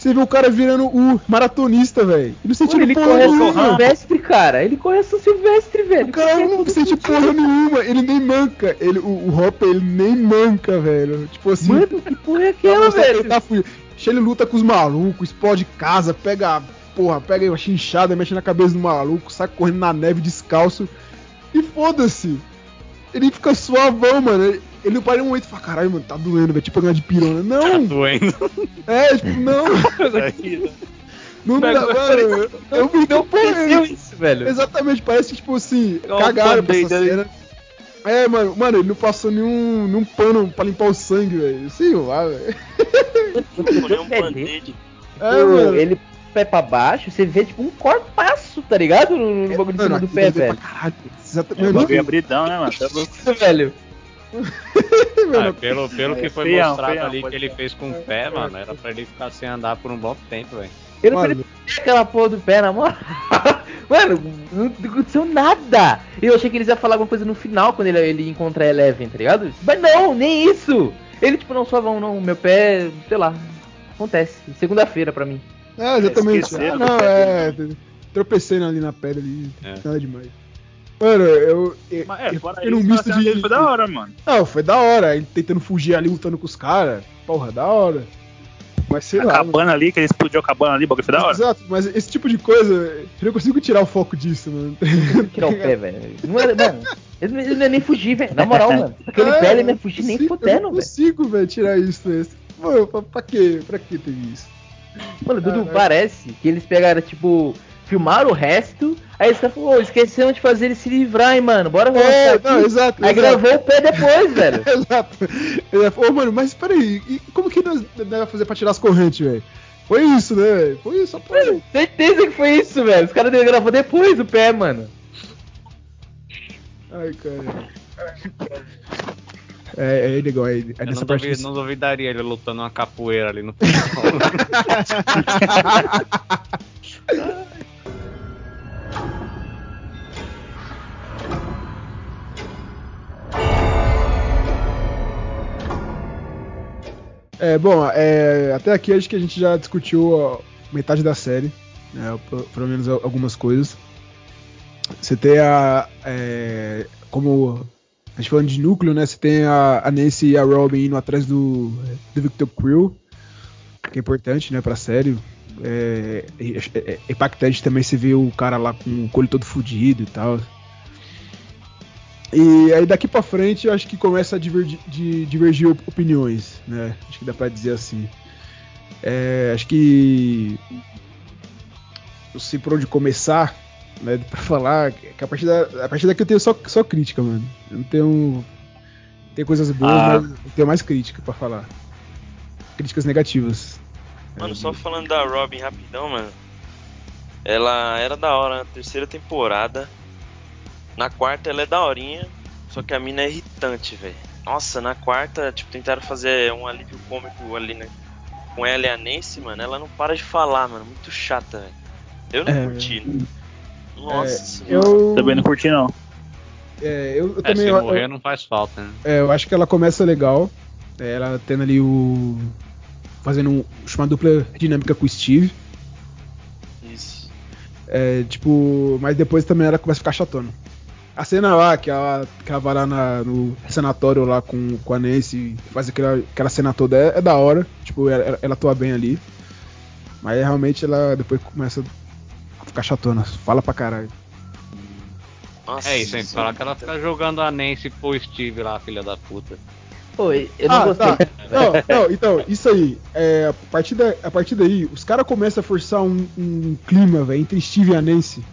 A: você vê o cara virando o maratonista, velho. Não sente
E: Mano, ele
A: porra
E: corre São
A: nenhuma.
E: Silvestre, cara. Ele corre São Silvestre, velho.
A: O cara não sente porra nenhuma, ele nem manca. Ele, o, o Hopper, ele nem manca, velho. Tipo assim,
E: Mano, que porra é aquela,
A: que ele
E: velho?
A: tá fugindo. Ele luta com os malucos, explode casa, pega, porra, pega uma chinchada, mexe na cabeça do maluco, sai correndo na neve descalço. E foda-se. Ele fica suavão, mano. Ele, ele não para um momento e fala, caralho, mano, tá doendo, velho. Tipo ganhar de pirona.
C: Tá
A: Não,
C: doendo.
A: é, tipo, não. Não dá, mano. Eu me deu
E: Aconteceu isso, velho.
A: Exatamente, parece que, tipo assim,
D: Igual
A: cagaram
D: o
A: pra essa
D: Band-Aid
A: cena. É, mano, mano, ele não passou nenhum, nenhum pano pra limpar o sangue, velho. Sei lá, velho.
B: Um band-aid.
A: É,
E: Tipo,
A: mano.
E: ele pé pra baixo, você vê tipo um corpaço, tá ligado? No, no bagulho de cima do pé,
A: é
E: velho.
A: pra caralho.
D: É
A: Exatamente.
D: o
A: Mano,
D: bagulho abridão, né, mano? Tá louco.
E: velho.
C: Ah, pelo, pelo que foi
D: Feião,
C: mostrado
D: feião,
C: ali que ele
D: ser.
C: fez com o pé, mano, era pra ele ficar sem andar por um bom tempo, velho.
E: Eu não aquela porra do pé, na moral. Mano, não aconteceu nada. Eu achei que eles iam falar alguma coisa no final quando ele, ele encontrar a Eleven, tá ligado? Mas não, nem isso. Ele, tipo, não, suavão, não. Meu pé, sei lá. Acontece. Segunda-feira pra mim.
A: É, exatamente.
D: Esqueceram
A: Ah, não, é. Tropecei ali na pedra ali.
C: É.
A: Nada demais. Mano, eu. eu,
D: Mas, é,
A: eu
D: fora
A: num
D: isso,
A: misto de.
D: dele foi da hora, mano.
A: Não, foi da hora. Ele tentando fugir ali, lutando com os caras. Porra, da hora. Mas sei
D: A
A: lá.
D: cabana ali, que ele explodiu a cabana ali, bagulho foi da hora.
A: Exato, mas esse tipo de coisa, eu não consigo tirar o foco disso, mano.
E: Tirar o pé, velho. Não era, mano. Ele, ele não ia nem fugir, velho. Na moral, mano. Aquele
A: É,
E: pé ele não ia fugir nem
A: consigo- Eu
E: fudendo,
A: não
E: velho.
A: consigo, velho, tirar isso. velho. Mano, pra, pra quê? Pra que teve isso?
E: Mano, Dudu, parece que eles pegaram, tipo, filmaram o resto, aí eles falaram, ô, esqueceram de fazer ele se livrar, hein, mano. Bora
A: É,
E: mostrar
A: não,
E: aqui.
A: exato.
E: Aí
A: exato.
E: gravou o pé depois, velho.
A: Exato. Ele falou, ô, mano, mas peraí, e como que nós vai fazer pra tirar as correntes, velho? Foi isso, né, velho? Foi isso, só pra.
E: Mano, certeza que foi isso, velho. Os caras gravou depois o pé, mano.
A: Ai, cara. É, é legal, é, é
C: Eu
A: nessa
C: não,
A: parte.
C: duvi-
A: que-
C: não duvidaria ele lutando uma capoeira ali no final.
A: É, bom, é, até aqui acho que a gente já discutiu metade da série, né, pelo menos al- algumas coisas. Você tem a. é, como a gente falando de núcleo, né? Você tem a, a Nancy e a Robin indo atrás do, do Victor Krill, que é importante, né, pra série. É, é- é impactante também você ver o cara lá com o colho todo fudido e tal. E aí daqui pra frente eu acho que começa a divergir, de- divergir op- opiniões, né? Acho que dá pra dizer assim. É, acho que não sei por onde começar, né? Pra falar que a partir, da, a partir daqui eu tenho só, só crítica, mano. Eu não tenho tem coisas boas,
D: Ah.
A: mas eu tenho mais crítica pra falar. Críticas negativas.
B: Mano,
A: É,
B: só falando da Robin rapidão, mano. Ela era da hora na terceira temporada. Na quarta ela é daorinha. Só que a mina é irritante, velho. Nossa, na quarta, tipo, tentaram fazer um alívio cômico ali, né? Com ela e a Nancy, mano. Ela não para de falar, mano. Muito chata, velho. Eu não
A: É.
B: curti. Nossa
A: É,
B: senhora.
A: eu
D: Também não curti, não.
A: É, eu, eu
C: É,
A: também.
C: se
A: eu-
C: morrer
A: eu-
C: não faz falta, né?
A: é, eu acho que ela começa legal. é, ela tendo ali o. Fazendo um, uma dupla dinâmica com o Steve.
B: Isso.
A: É, tipo, mas depois também ela começa a ficar chatona. A cena lá, que ela, que ela vai lá na- no sanatório lá com, com a Nancy faz aquela, aquela cena toda, é, é da hora. Tipo, ela, ela atua bem ali. Mas realmente ela depois começa a ficar chatona. Fala pra caralho.
B: Nossa,
C: É isso, hein? Falar que ela fica jogando a Nancy pro Steve lá, filha da puta.
E: Pô, eu não
A: Ah,
E: gostei.
A: tá. Não, não, então, isso aí. É, a, partir da, a partir daí, os caras começam a forçar um, um clima, velho, entre Steve e a Nancy.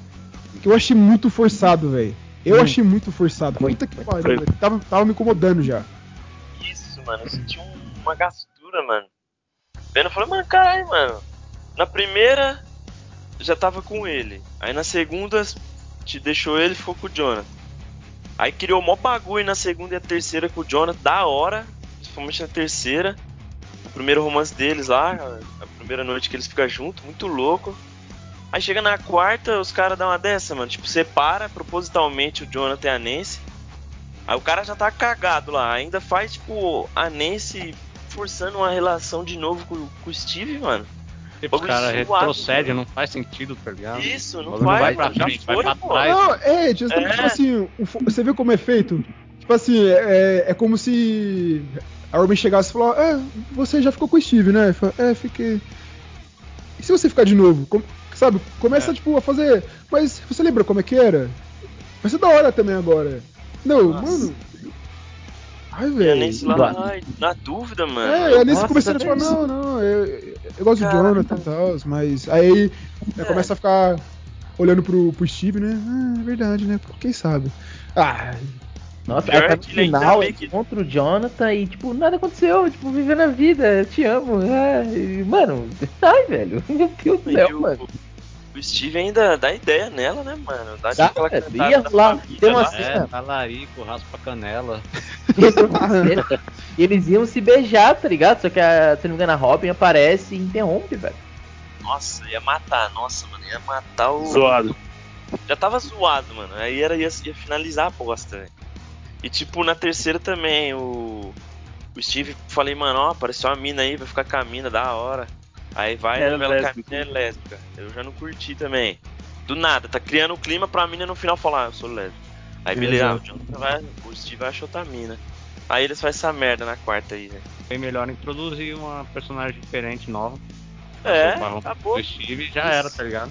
A: Que eu achei muito forçado, velho. Eu
E: Muito.
A: achei muito forçado.
E: Muito,
A: Puta que
E: muito.
A: pariu, velho. Tava, tava me incomodando já.
B: Isso, mano. Eu senti um- uma gastura, mano. Vendo, eu falei, mano, caralho, mano. Na primeira, já tava com ele. Aí na segunda, te deixou ele e ficou com o Jonathan. Aí criou mó bagulho na segunda e a terceira com o Jonathan, da hora. Principalmente na terceira. O primeiro romance deles lá, a a primeira noite que eles ficam juntos, muito louco. Aí chega na quarta, os caras dão uma dessa, mano. Tipo, separa propositalmente o Jonathan e a Nancy. Aí o cara já tá cagado lá. Ainda faz, tipo, a Nancy forçando uma relação de novo com, com o Steve, mano.
C: Tipo,
B: Bagulho
C: caras
B: suado,
C: retrocedem,
B: mano.
C: não faz sentido, tá ligado?
B: Isso, não
C: Não
B: vai,
C: vai pra frente, vai
B: foi,
C: pra trás.
A: Não, é, justamente,
B: É.
A: tipo assim, o você vê como é feito? Tipo assim, é, é como se a Robin chegasse e falasse, é, você já ficou com o Steve, né? Fala, é, fiquei. E se você ficar de novo? Com- sabe, começa,
C: É.
A: tipo, a fazer. Mas você lembra como é que era? Vai ser da hora também agora. Não,
B: Nossa.
A: mano. Ai,
B: a
A: velho.
B: Nancy lá, ai, na dúvida, mano.
A: É, Nancy
E: Nossa,
A: começando a falar, não, não, eu, eu gosto do
B: Caraca.
A: Jonathan e tal, mas aí
B: É.
A: começa a ficar olhando pro, pro Steve, né? Ah, é verdade, né? Quem sabe? Ah,
E: Nossa,
B: Pior
E: aí tá
B: é
E: no
B: ainda
E: final ele
B: que-
E: contra o Jonathan e, tipo, nada aconteceu. Tipo, vivendo a vida, eu te amo. É, e, mano, ai, velho. Meu Deus do céu,
B: o,
E: mano.
B: O Steve ainda dá ideia nela, né, mano? Dá
E: Dá,
B: aquela
E: velho.
B: cantada
E: Ia
B: da
E: lá,
B: família
E: tem uma
B: lá.
E: cena-
C: É, tá lá aí, com raspa canela.
E: e eles iam se beijar, tá ligado? Só que, a, se não me engano, a Robin aparece e interrompe, velho.
B: Nossa, ia matar. Nossa, mano, ia matar o...
D: Zoado.
B: Já tava zoado, mano. Aí era, ia, ia finalizar a bosta, velho. E tipo, na terceira também, o. O Steve, falei, mano, ó, apareceu uma mina aí, vai ficar com a mina, da hora. Aí vai,
D: É
B: revela que a mina é lésbica. Eu já não curti também. Do nada, tá criando um clima pra mina no final falar, ah, eu sou lésbico. Aí beleza, o. Jonathan vai, o Steve vai achar outra mina. Aí eles fazem essa merda na quarta aí, velho.
C: Foi melhor introduzir uma personagem diferente, nova.
B: É, acabou.
C: O Steve já era, tá ligado?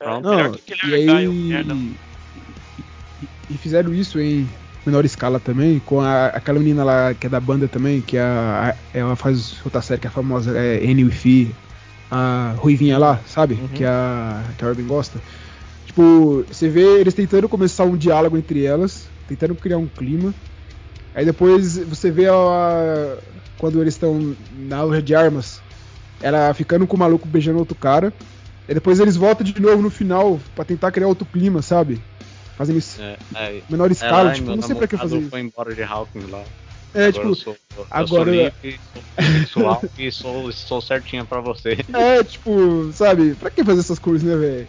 B: É,
C: Pronto.
A: não,
B: que aquele
A: e
B: argaio
A: aí.
B: merda.
A: E, e fizeram isso em menor escala também, com a, aquela menina lá que é da banda também, que é a, a- ela faz outra série que é famosa, é Annie Wifi, a Ruivinha lá, sabe?
E: Uhum.
A: Que, a, que a Robin gosta. Tipo, você vê eles tentando começar um diálogo entre elas, tentando criar um clima. Aí depois você vê a, quando eles estão na loja de armas, ela ficando com o maluco beijando outro cara. E depois eles voltam de novo no final pra tentar criar outro clima, sabe? Fazendo isso
C: É, é,
A: menor
C: é
A: escala,
C: lá,
A: tipo, não sei pra que fazer isso.
C: foi embora de Hawkins lá.
A: É,
C: agora
A: tipo,
C: eu sou, eu
A: agora-
C: sou livre, sou sexual e sou, sou certinha pra você.
A: é, tipo, sabe? Pra que fazer essas coisas, né, velho?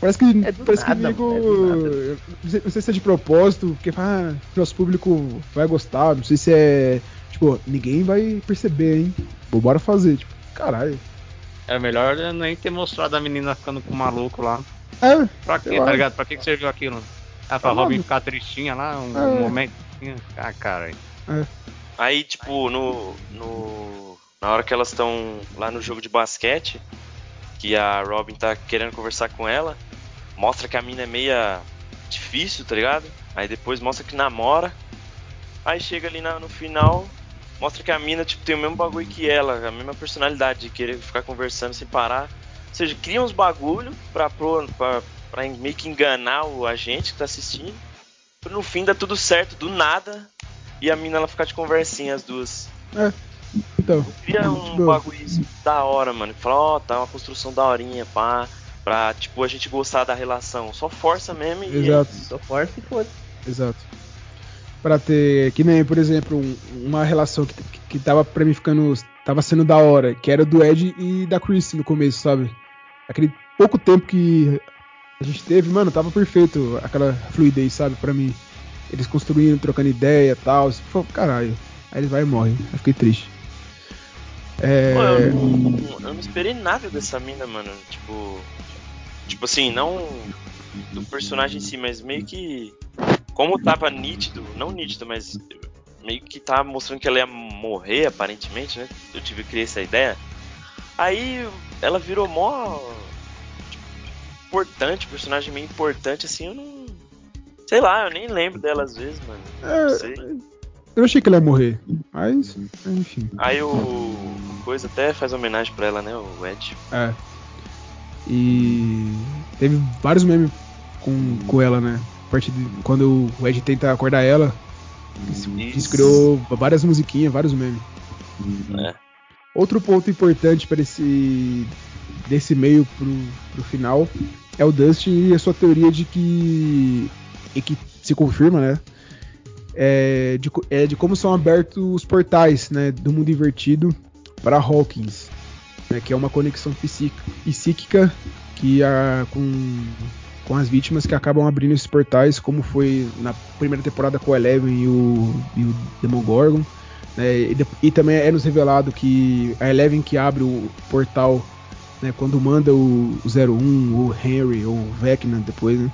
A: Parece que,
E: É
A: parece
E: nada,
A: que nego.
E: mano, é
A: não, sei, se é de propósito, porque ah, nosso público vai gostar, não sei se é. Tipo, ninguém vai perceber, hein? Vou bora fazer, tipo, caralho.
C: É melhor nem ter mostrado a menina ficando com o maluco lá.
A: É,
C: Pra quê, tá ligado? Pra que, que serviu aquilo? Ah, pra
A: Ah,
C: Robin ficar tristinha lá, um,
A: É.
C: um momento. Ah, cara.
B: Aí, tipo, no, no. Na hora que elas estão lá no jogo de basquete, que a Robin tá querendo conversar com ela, mostra que a mina é meia difícil, tá ligado? Aí depois mostra que namora. Aí chega ali na- no final, mostra que a mina, tipo, tem o mesmo bagulho que ela, a mesma personalidade de querer ficar conversando sem parar. Ou seja, cria uns bagulho pra, pro- pra, pra meio que enganar o agente que tá assistindo. Pra no fim dá tudo certo, do nada, e a mina ela ficar de conversinha, as duas.
A: então.
B: Cria um
A: Tipo,
B: bagulho isso da hora, mano. Fala, ó, tá uma construção da horinha, pá. Pra, tipo, a gente gostar da relação. Só força mesmo e.
A: Exato.
E: Só força e foda.
A: Exato. Pra ter, que nem, por exemplo, um- uma relação que, que, que tava pra mim ficando, tava sendo da hora, que era do Ed e da Chris no começo, sabe? Aquele pouco tempo que a gente teve, mano, tava perfeito aquela fluidez, sabe, pra mim. eles construindo, trocando ideia e tal. Você falou, caralho. Aí ele vai e morre. Eu fiquei triste. É...
B: Pô, eu, não, eu não esperei nada dessa mina, mano. Tipo. Tipo assim, não do personagem em si, mas meio que. Como tava nítido, não nítido, mas meio que tá mostrando que ela ia morrer, aparentemente, né? Eu tive que criar essa ideia. Aí ela virou mó. Importante, personagem meio importante, assim, eu não. Sei lá, eu nem lembro dela às vezes, mano.
A: É,
B: Não sei.
A: eu achei que ela ia morrer. Mas, enfim.
B: Aí o. o Coisa até faz homenagem pra ela, né? O Ed.
A: É. E teve vários memes com, com ela, né? A partir de quando o Ed tenta acordar ela, isso, isso criou várias musiquinhas, vários memes.
B: É.
A: Outro ponto importante para esse desse meio pro, pro final é o Dustin e a sua teoria de que e que se confirma, né? É de, é de como são abertos os portais, né, do mundo invertido para Hawkins, né, que é uma conexão psíquica, psíquica que a, com com as vítimas que acabam abrindo esses portais, como foi na primeira temporada com o Eleven e o, e o Demogorgon. né, e, e também é nos revelado que a Eleven que abre o portal né, quando manda o, o 01, o Henry ou o Vecna depois, né,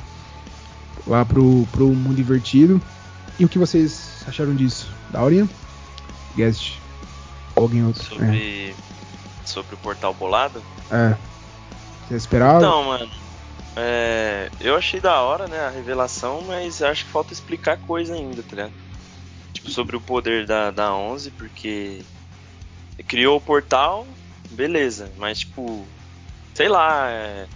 A: lá pro, pro mundo invertido. E o que vocês acharam disso? Daorinha? Guest? Ou alguém outro?
B: Sobre. Sobre o portal bolado.
A: É. é. Você esperava?
B: Então, mano. É, eu achei da hora, né, a revelação, mas acho que falta explicar coisa ainda, tá ligado? Tipo, sobre o poder da, da 11, porque criou o portal, beleza, mas tipo, sei lá, é,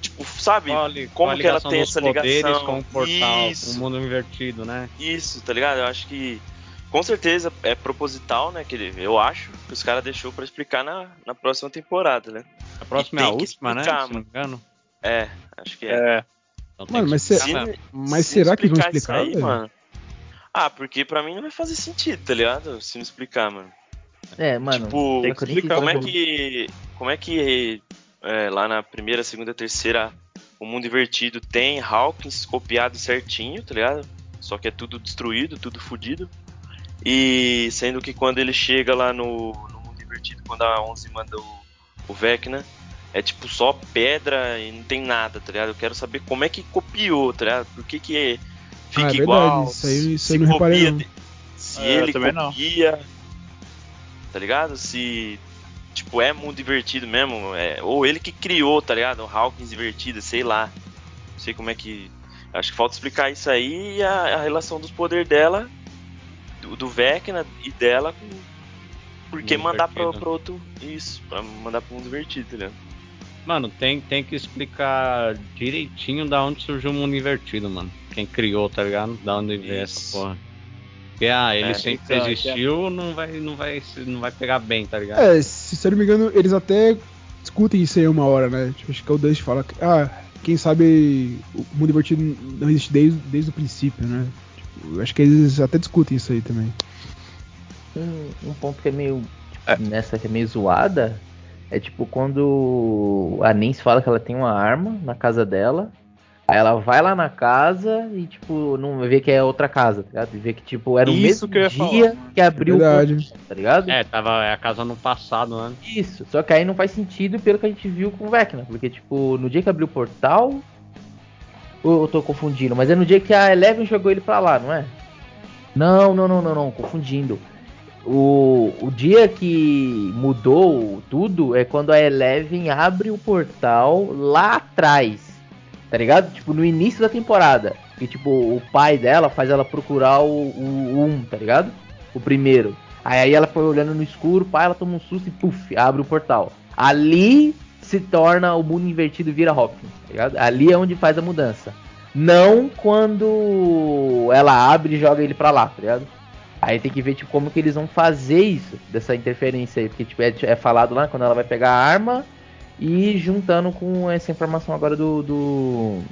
B: tipo, sabe,
C: Qual
B: como que ela tem essa
C: poderes
B: ligação?
C: com o portal,
B: Isso.
C: o mundo invertido, né?
B: Isso, tá ligado? Eu acho que com certeza é proposital, né, que ele- eu acho que os caras deixou pra explicar na, na próxima temporada, né?
C: A próxima é a última, né?
B: explicar,
C: Se não me engano.
B: É, acho que é.
D: É,
C: Então
A: Mano, mas
B: Se-.
A: Mas
B: Se
A: será que vão
B: isso
A: explicar,
B: aí, mano? Ah, porque pra mim não vai fazer sentido, tá ligado? Se não explicar, mano.
E: É, mano.
B: tipo,
E: sei
B: como é que. Como é que é, lá na primeira, segunda, terceira, o mundo invertido tem Hawkins copiado certinho, tá ligado? Só que é tudo destruído, tudo fudido. E sendo que quando ele chega lá no, no mundo invertido, quando a 11 manda o, o Vecna, é tipo só pedra e não tem nada, tá ligado? Eu quero saber como é que copiou, tá ligado? Por que que fica
A: Ah, é verdade,
B: igual?
A: isso aí- isso
B: se
A: aí não reparei,
B: copia
A: não.
B: de- Se
D: É,
B: ele
D: também não.
B: Tá ligado? Se tipo é mundo invertido mesmo, é, ou ele que criou, tá ligado? O Hawkins invertido, sei lá. Não sei como é que. Acho que falta explicar isso aí e a, a relação dos poderes dela, do, do Vecna e dela com. Por que
C: Mundo
B: mandar pro outro. Isso, pra mandar pro mundo invertido, tá ligado?
C: Mano, tem, tem que explicar direitinho da onde surgiu o mundo invertido, mano. Quem criou, tá ligado? Da onde veio essa porra. Porque, ah, ele
B: É,
C: sempre
D: então,
C: existiu, não vai, não, vai, não vai pegar bem, tá ligado?
A: É, se, se eu não me engano, eles até discutem isso aí uma hora, né? Tipo, acho que é o Dust fala que, ah, quem sabe o mundo invertido não existe desde, desde o princípio, né? Tipo, eu acho que eles até discutem isso aí também.
E: Um, um ponto que é meio. tipo, nessa que é meio zoada. É tipo quando a Nancy fala que ela tem uma arma na casa dela. Aí ela vai lá na casa e, tipo, não vê que é outra casa, tá ligado? E vê que, tipo, era o
D: Isso
E: mesmo
D: que
E: dia
D: falar,
E: que abriu
A: Verdade.
E: o portão, tá ligado?
C: É, tava é a casa no passado, né?
E: Isso, só que aí não faz sentido pelo que a gente viu com o Vecna, porque, tipo, no dia que abriu o portal. Ou eu tô confundindo, mas é no dia que a Eleven jogou ele pra lá, não é? Não, não, não, não, não, confundindo. O, o dia que mudou tudo é quando a Eleven abre o portal lá atrás. Tá ligado? Tipo, no início da temporada. Que, tipo, o pai dela faz ela procurar o 1, um, tá ligado? O primeiro. Aí, aí ela foi olhando no escuro, pá, ela toma um susto e puf, abre o portal. Ali se torna o mundo invertido e vira Hopkins, tá ligado? Ali é onde faz a mudança. Não quando ela abre e joga ele pra lá, tá ligado? Aí tem que ver tipo, como que eles vão fazer isso, dessa interferência aí. Porque tipo, é, é falado lá quando ela vai pegar a arma e juntando com essa informação agora do. do-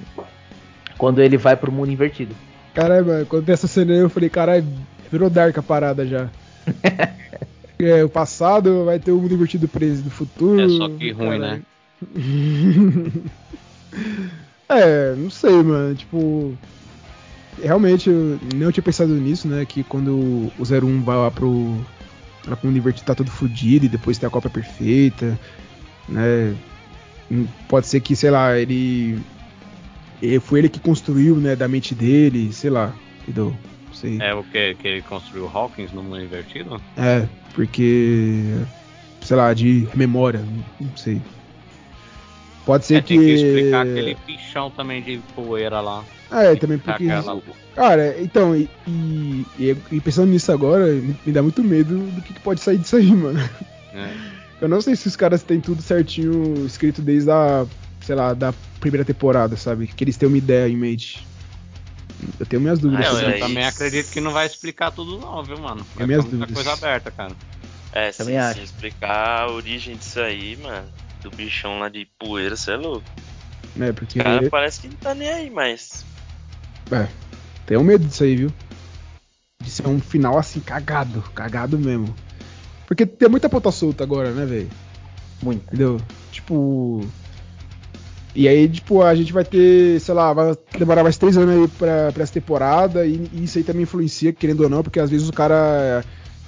E: Quando ele vai pro mundo invertido.
A: Caramba, quando tem essa cena aí, eu falei, caralho, virou Dark a parada já. é, o passado vai ter o mundo invertido preso do futuro.
C: É, só que ruim, né?
A: é, não sei, mano. Tipo. realmente, eu não tinha pensado nisso, né? Que quando o 01 vai lá pro. Lá pro Universo tá todo fudido e depois tem a Copa Perfeita, né? Hum, Pode ser que, sei lá, ele. ele- Foi ele que construiu, né, da mente dele, sei lá, entendeu? Sei.
C: É o que, que ele construiu Hawkins no mundo invertido?
A: É, porque. Sei lá, de memória, não- sei. Pode ser
C: É,
A: que.
C: tem que explicar aquele bichão também de poeira lá.
A: É, também porque.
C: Aquela-
A: Cara, então, e, e- e- pensando nisso agora, me dá muito medo do que, pode sair disso aí, mano.
C: né?
A: Eu não sei se os caras têm tudo certinho escrito desde a, sei lá, da primeira temporada, sabe? Que eles têm uma ideia em mente. Eu tenho minhas dúvidas.
B: Ah,
C: Eu,
B: é
C: eu também acredito que não vai explicar tudo não, viu, mano? Vai
A: minhas dúvidas.
C: coisa aberta, cara.
B: É, se,
E: Também
B: se
E: acho.
B: explicar a origem disso aí, mano, do bichão lá de poeira, você é louco.
A: né? Porque
B: O cara parece que não tá nem aí, mas.
A: é, tenho medo disso aí, viu? De ser um final assim, cagado, cagado mesmo. Porque tem muita ponta solta agora, né, velho?
E: Muito.
A: Entendeu? Tipo. E aí, tipo, a gente vai ter, sei lá, vai demorar mais três anos aí pra, pra essa temporada. E, e isso aí também influencia, querendo ou não, porque às vezes o cara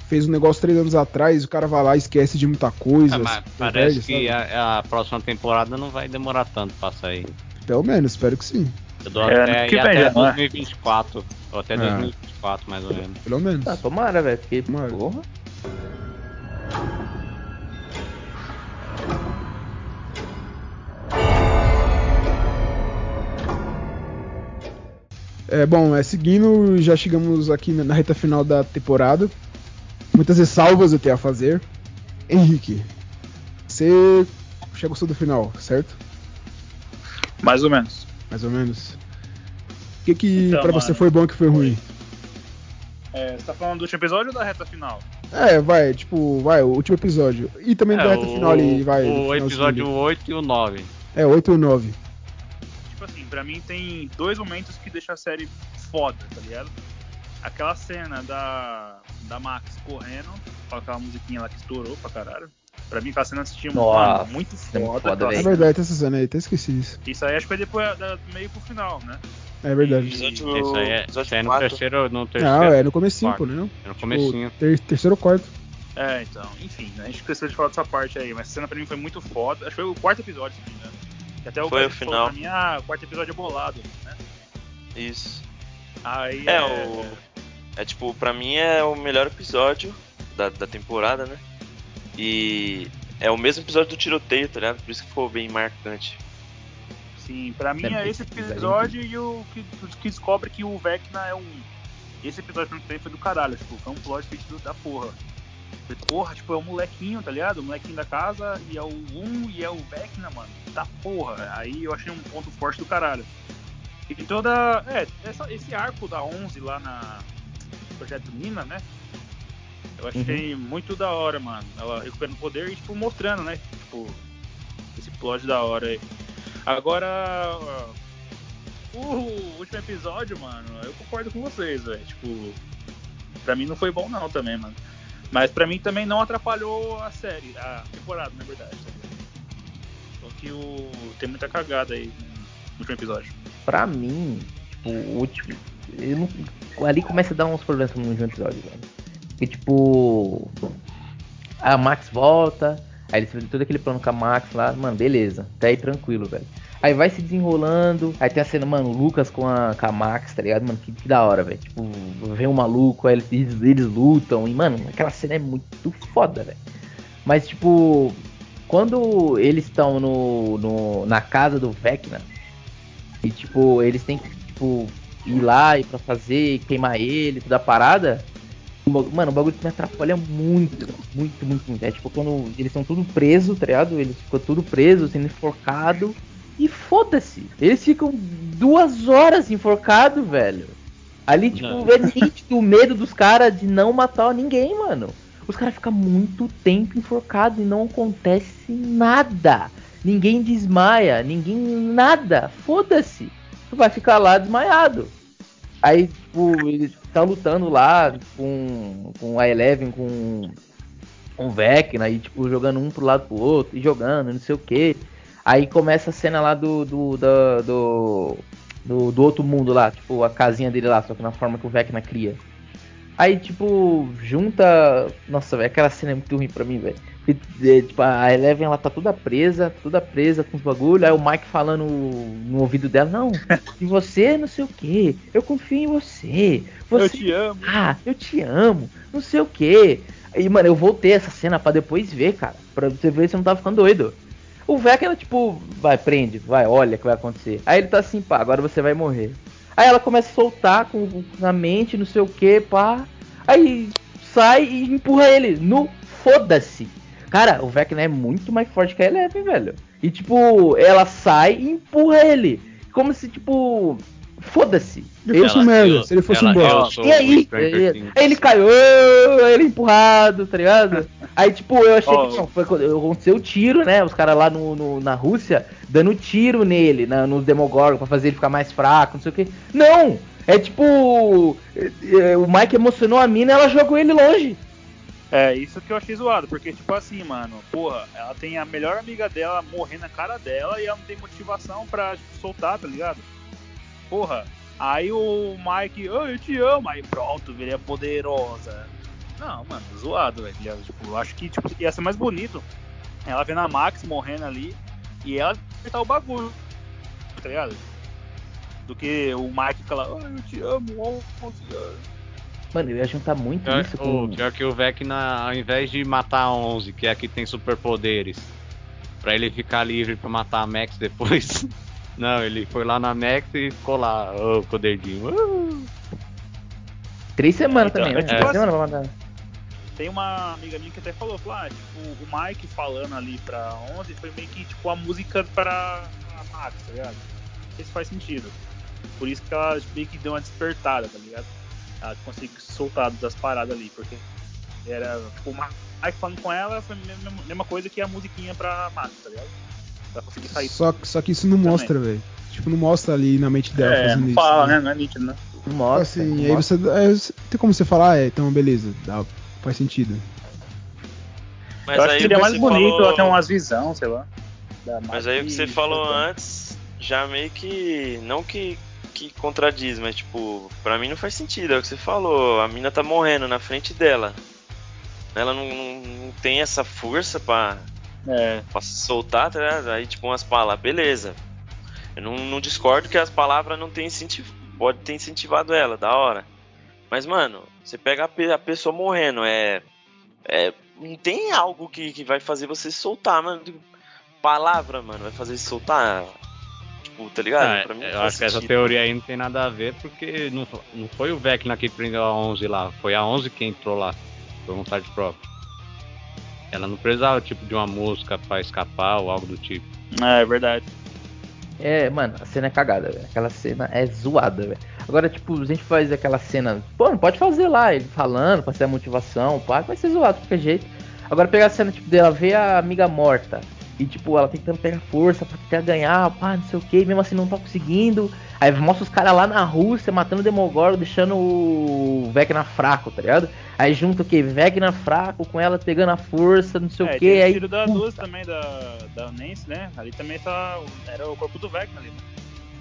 A: fez um negócio três anos atrás, o cara vai lá e esquece de muita coisa.
C: Ah, mas
A: se
C: parece
A: perde,
C: que a, a próxima temporada não vai demorar tanto pra sair.
A: Pelo menos, espero que sim.
C: Eu dou
D: É,
C: até,
D: que
C: até
D: já, não é?
C: 2024. Ou até
A: É.
C: 2024, mais ou menos.
A: Pelo menos.
E: Tá, tomara, velho. Porque,
A: Tomara.
E: porra.
A: É, bom, é, seguindo, já chegamos aqui na, na reta final da temporada. Muitas ressalvas eu tenho a fazer. Henrique, você já gostou do final, certo?
D: Mais ou menos.
A: Mais ou menos. O que que
D: Então,
A: pra você
D: mano,
A: foi bom e o que foi ruim?
D: É, você tá falando do último episódio ou da reta final?
A: É, vai, tipo, vai, o último episódio. E também da
C: É,
A: reta final ali, vai.
C: o episódio
A: ali.
C: 8 e o 9.
A: É, 8 e 9.
D: Tipo assim, pra mim tem dois momentos que deixam a série foda, tá ligado? Aquela cena da, da Max correndo, com aquela musiquinha lá que estourou pra caralho. Pra mim, aquela cena assistiu
E: Nossa,
D: mano, muito
E: é muito
D: foda.
E: foda,
D: aquela
A: É verdade, tem essa cena aí, até esqueci disso.
D: Isso aí acho que foi depois da, meio pro final, né?
A: É verdade.
C: Isso aí é, isso aí é no terceiro, no terceiro.
A: Não, é no comecinho,
C: quarto.
A: pô, né?
C: é no comecinho.
A: Tipo, ter- terceiro ou quarto.
D: É, então, enfim, né? a gente esqueceu de falar dessa parte aí, mas essa cena pra mim foi muito foda. Acho que foi o quarto episódio, se não me engano. Que até o
B: Foi o
D: falou
B: final.
D: Pra mim, ah, o quarto episódio é bolado, né?
B: Isso.
D: Aí
B: É, o. É tipo, pra mim é o melhor episódio da, da temporada, né? E é o mesmo episódio do tiroteio, tá ligado? Por isso que ficou bem marcante.
D: Sim, pra mim
E: É,
D: é esse episódio e o que, que descobre que o Vecna é um. Esse episódio pra mim também foi do caralho, tipo, foi um plot twist do- da porra. Falei, Porra, tipo, é o molequinho, tá ligado? O molequinho da casa e é o 1 e é o Vecna, mano. Da porra. Aí eu achei um ponto forte do caralho. E toda. É, essa- esse arco da 11 lá na. Projeto Nina, né? Eu achei muito da hora, mano. Ela recuperando poder e, tipo, mostrando, né? Tipo, esse plot da hora aí. Agora, o último episódio, mano, eu concordo com vocês, velho. Tipo, pra mim não foi bom não também, mano. Mas pra mim também não atrapalhou a série, a temporada, na verdade. Só que o... tem muita cagada aí no último episódio.
E: Pra mim, tipo, o último. não- ali começa a dar uns problemas no último episódio, velho. Porque, tipo. A Max volta, aí eles fazem todo aquele plano com a Max lá, mano, beleza, até aí tranquilo, velho. Aí vai se desenrolando, aí tem a cena, mano, Lucas com a, com a Max, tá ligado? Mano, que, que da hora, velho. Tipo, vem um maluco, aí eles, eles, lutam, e, mano, aquela cena é muito foda, velho. Mas, tipo, quando eles estão no, no, na casa do Vecna, e, tipo, eles têm que, tipo, ir lá e pra fazer, queimar ele, toda a parada. Mano, o bagulho me atrapalha muito, muito, muito, muito. É tipo quando eles estão tudo presos, tá ligado? Eles ficam tudo presos, sendo enforcado. E foda-se. Eles ficam duas horas enforcados, velho. Ali, tipo,
C: Não.
E: é nítido o medo dos caras de não matar ninguém, mano. Os caras ficam muito tempo enforcados e não acontece nada. Ninguém desmaia, ninguém nada. Foda-se. Tu vai ficar lá desmaiado. Aí, tipo, ele tá lutando lá com, com a Eleven, com, com o Vecna, e, tipo, jogando um pro lado pro outro, e jogando, não sei o que. Aí começa a cena lá do. do, do, do- Do, do outro mundo lá, tipo, a casinha dele lá, só que na forma que o Vecna cria. Aí, tipo, junta. Nossa, velho, aquela cena é muito ruim pra mim, velho. E, Tipo, a Eleven ela tá toda presa, toda presa com os bagulho. Aí o Mike falando no ouvido dela: Não, e você não sei o que, eu confio em você.
D: Eu
E: Você
D: te amo.
E: ah, eu te amo, não sei o que. Aí, mano, eu voltei essa cena pra depois ver, cara. Pra você ver se eu não tava ficando doido. O Vecna, tipo, vai, prende, vai, olha o que vai acontecer. Aí ele tá assim, pá, agora você vai morrer. Aí ela começa a soltar com na mente, não sei o que, pá. Aí sai e empurra ele. No foda-se. Cara, o Vecna é muito mais forte que a Eleven, velho. E tipo, ela sai e empurra ele. Como se, tipo. Foda-se.
A: Se ele fosse um merda, se ele fosse
C: ela-
A: um bosta.
E: E aí? Aí, ele caiu, ele empurrado, tá ligado? Aí, tipo, eu achei
D: Ó.
E: que não, foi quando aconteceu o tiro, né? Os caras lá no, no- na Rússia dando tiro nele, na, nos Demogorgon, pra fazer ele ficar mais fraco, não sei o que. Não! É tipo. é, é, O Mike emocionou a mina e ela jogou ele longe.
D: É, isso que eu achei zoado, porque, tipo assim, mano, porra, ela tem a melhor amiga dela morrer na cara dela e ela não tem motivação pra soltar, tá ligado? Porra, aí o Mike, oh, eu te amo, aí pronto, ele é poderosa. Não, mano, zoado, velho. Tipo, eu acho que tipo, ia ser mais bonito ela vendo a Max morrendo ali e ela acertar o bagulho, tá ligado? Do que o Mike lá, oh, eu te amo, oh, oh, te amo."
E: Mano, eu ia juntar muito
C: Pior,
E: isso com.
C: o, pior que o Vecna, ao invés de matar a 11, que é a que tem superpoderes, pra ele ficar livre pra matar a Max depois. Não, ele foi lá na Max e ficou lá, ô, com o dedinho. Uh!
E: Três semanas
D: Então,
E: também,
D: é
E: né?
D: tipo
E: Três
D: assim-
E: semanas pra matar.
D: Tem uma amiga minha que até falou, falou ah, tipo, o Mike falando ali pra 11 foi meio que tipo a música pra a Max, tá ligado? Não sei se faz sentido. Por isso que ela meio que deu uma despertada, tá ligado? Ela conseguiu se soltar das paradas ali, porque era tipo o Mike falando com ela foi a mesma, mesma coisa que a musiquinha pra Max, tá ligado? Pra conseguir sair.
A: Só, só que isso não
D: Também.
A: mostra, velho. Tipo, não mostra ali na mente dela
D: é,
A: fazendo
D: não
A: isso.
D: fala,
A: né?
D: né? Não é nítido, né?
E: Não mostra.
A: assim,
E: não
A: aí
E: mostra.
A: você, é, você- Tem como você falar, é, então beleza, dá, faz sentido.
B: Mas
D: eu acho
B: aí
D: que seria mais bonito
B: falou-
D: ela ter umas visão, sei lá.
B: Mas aí o que você falou antes, já meio que. Não que, que contradiz, mas tipo, pra mim não faz sentido. É o que você falou. A mina tá morrendo na frente dela. Ela não, não, não tem essa força pra,
D: É,
B: se soltar, tá ligado? Aí, tipo, umas palavras, beleza. Eu não, não discordo que as palavras não tem incentivo. Pode ter incentivado ela, da hora. Mas, mano, você pega a, pe- a pessoa morrendo, é. É. Não tem algo que, que vai fazer você soltar, mano. Palavra, mano, vai fazer se soltar. Tipo, tá ligado?
C: Ah,
B: mim
C: eu acho que essa teoria aí não tem nada a ver, porque não, não foi o Vecna que prendeu a 11 lá, foi a 11 que entrou lá, por vontade própria. Ela não precisava, tipo, de uma música pra escapar ou algo do tipo.
D: é verdade.
E: É, mano, a cena é cagada, velho. Aquela cena é zoada, velho. Agora, tipo, a gente faz aquela cena. Pô, não pode fazer lá, ele falando, pra ser a motivação, pá, vai ser zoado de qualquer jeito. Agora pegar a cena, tipo, dela ver a amiga morta. E, tipo, ela tentando pegar força pra tentar ganhar, pá, não sei o que, mesmo assim não tá conseguindo. Aí mostra os caras lá na Rússia matando o Demogorgon, deixando o Vecna fraco, tá ligado? Aí junta o que? Vecna fraco com ela pegando a força, não sei
D: é,
E: o que. Aí,
D: tiro da
E: puta,
D: duas também, da, da Nancy, né? Ali também tá. Era o corpo do Vecna ali.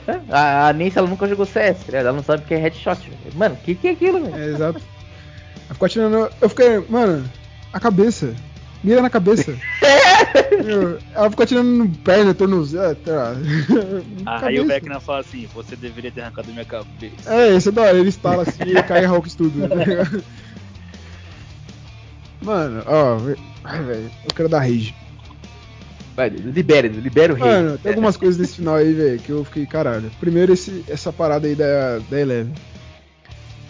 E: É, A, a Nancy ela nunca jogou CS, tá ligado? Ela não sabe o que é headshot. velho. Mano, o que, que é aquilo, velho?
A: É, exato. Ela ficou atirando. Eu fiquei, mano, a cabeça. Mira na cabeça. Meu, ela ficou atirando no perna, tornozelo. Tá.
D: Aí o Vecna fala assim: você deveria ter arrancado minha cabeça.
A: É, isso é da hora, ele instala assim e cai em Hulk tudo. tá ligado? Mano, ó, ai, velho, eu quero dar rage.
E: Vai, libera, libera o rei.
A: Mano, tem algumas coisas nesse final aí, velho, que eu fiquei, caralho. Primeiro, esse, essa parada aí da, da Eleven.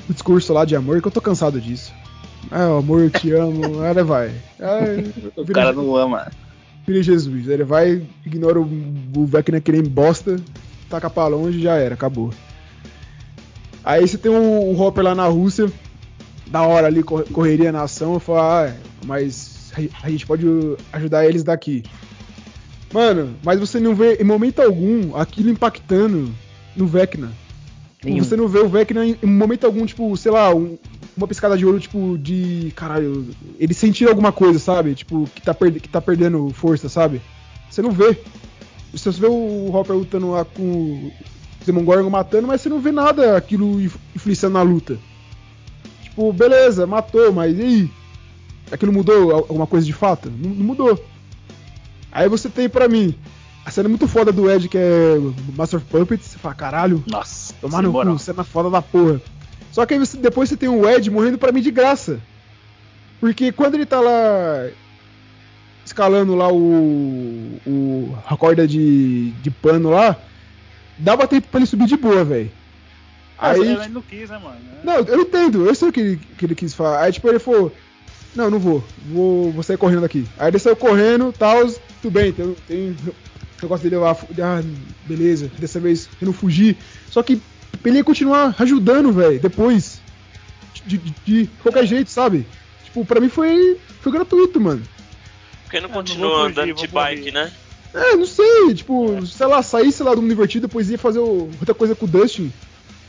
A: O discurso lá de amor, que eu tô cansado disso. Ah, amor, eu te amo. Aí ele vai. Aí,
D: O
A: vira,
D: cara não ama.
A: vira Jesus. Aí Ele vai, ignora o, o Vecna que nem bosta, taca pra longe e já era, acabou. Aí você tem o, o Hopper lá na Rússia, da hora ali, cor- correria na ação, eu falo, ah, mas a- gente pode ajudar eles daqui. Mano, mas você não vê em momento algum aquilo impactando no Vecna.
E: Nenhum.
A: Você não vê o Vecna em momento algum, tipo, sei lá, um- uma piscada de olho, tipo, de. Caralho, ele sentir alguma coisa, sabe? Tipo, que tá, perde- que tá perdendo força, sabe? Você não vê. Você vê o Hopper lutando lá com Demogorgon matando, mas você não vê nada aquilo inf- influenciando na luta. Tipo, beleza, matou, mas e aí? Aquilo mudou al- alguma coisa de fato? Não, não mudou. Aí você tem pra mim a cena muito foda do Ed, que é Master of Puppets. Você fala, caralho,
D: Nossa,
A: tomar no cu, cena foda da porra. Só que aí você- depois você tem o Ed morrendo pra mim de graça. Porque quando ele tá lá escalando lá o, o a corda de, de pano lá, dava tempo pra ele subir de boa, velho.
D: Mas
A: Aí,
D: ele não quis, né, mano?
A: não, eu entendo, eu sei o que ele, que ele quis falar. Aí, tipo, ele falou: Não, não vou, vou, vou sair correndo daqui. Aí ele saiu correndo, tal, tudo bem, tem, tem o negócio dele lá, ah, beleza, dessa vez eu não fugi. Só que ele ia continuar ajudando, velho, depois. De, de- de qualquer jeito, sabe? Tipo, pra mim foi, foi gratuito, mano.
B: Porque não
D: É, não
B: continua andando de bike, né?
A: É, não sei, tipo, sei lá, saísse lá do mundo invertido, depois ia fazer outra coisa com o Dustin.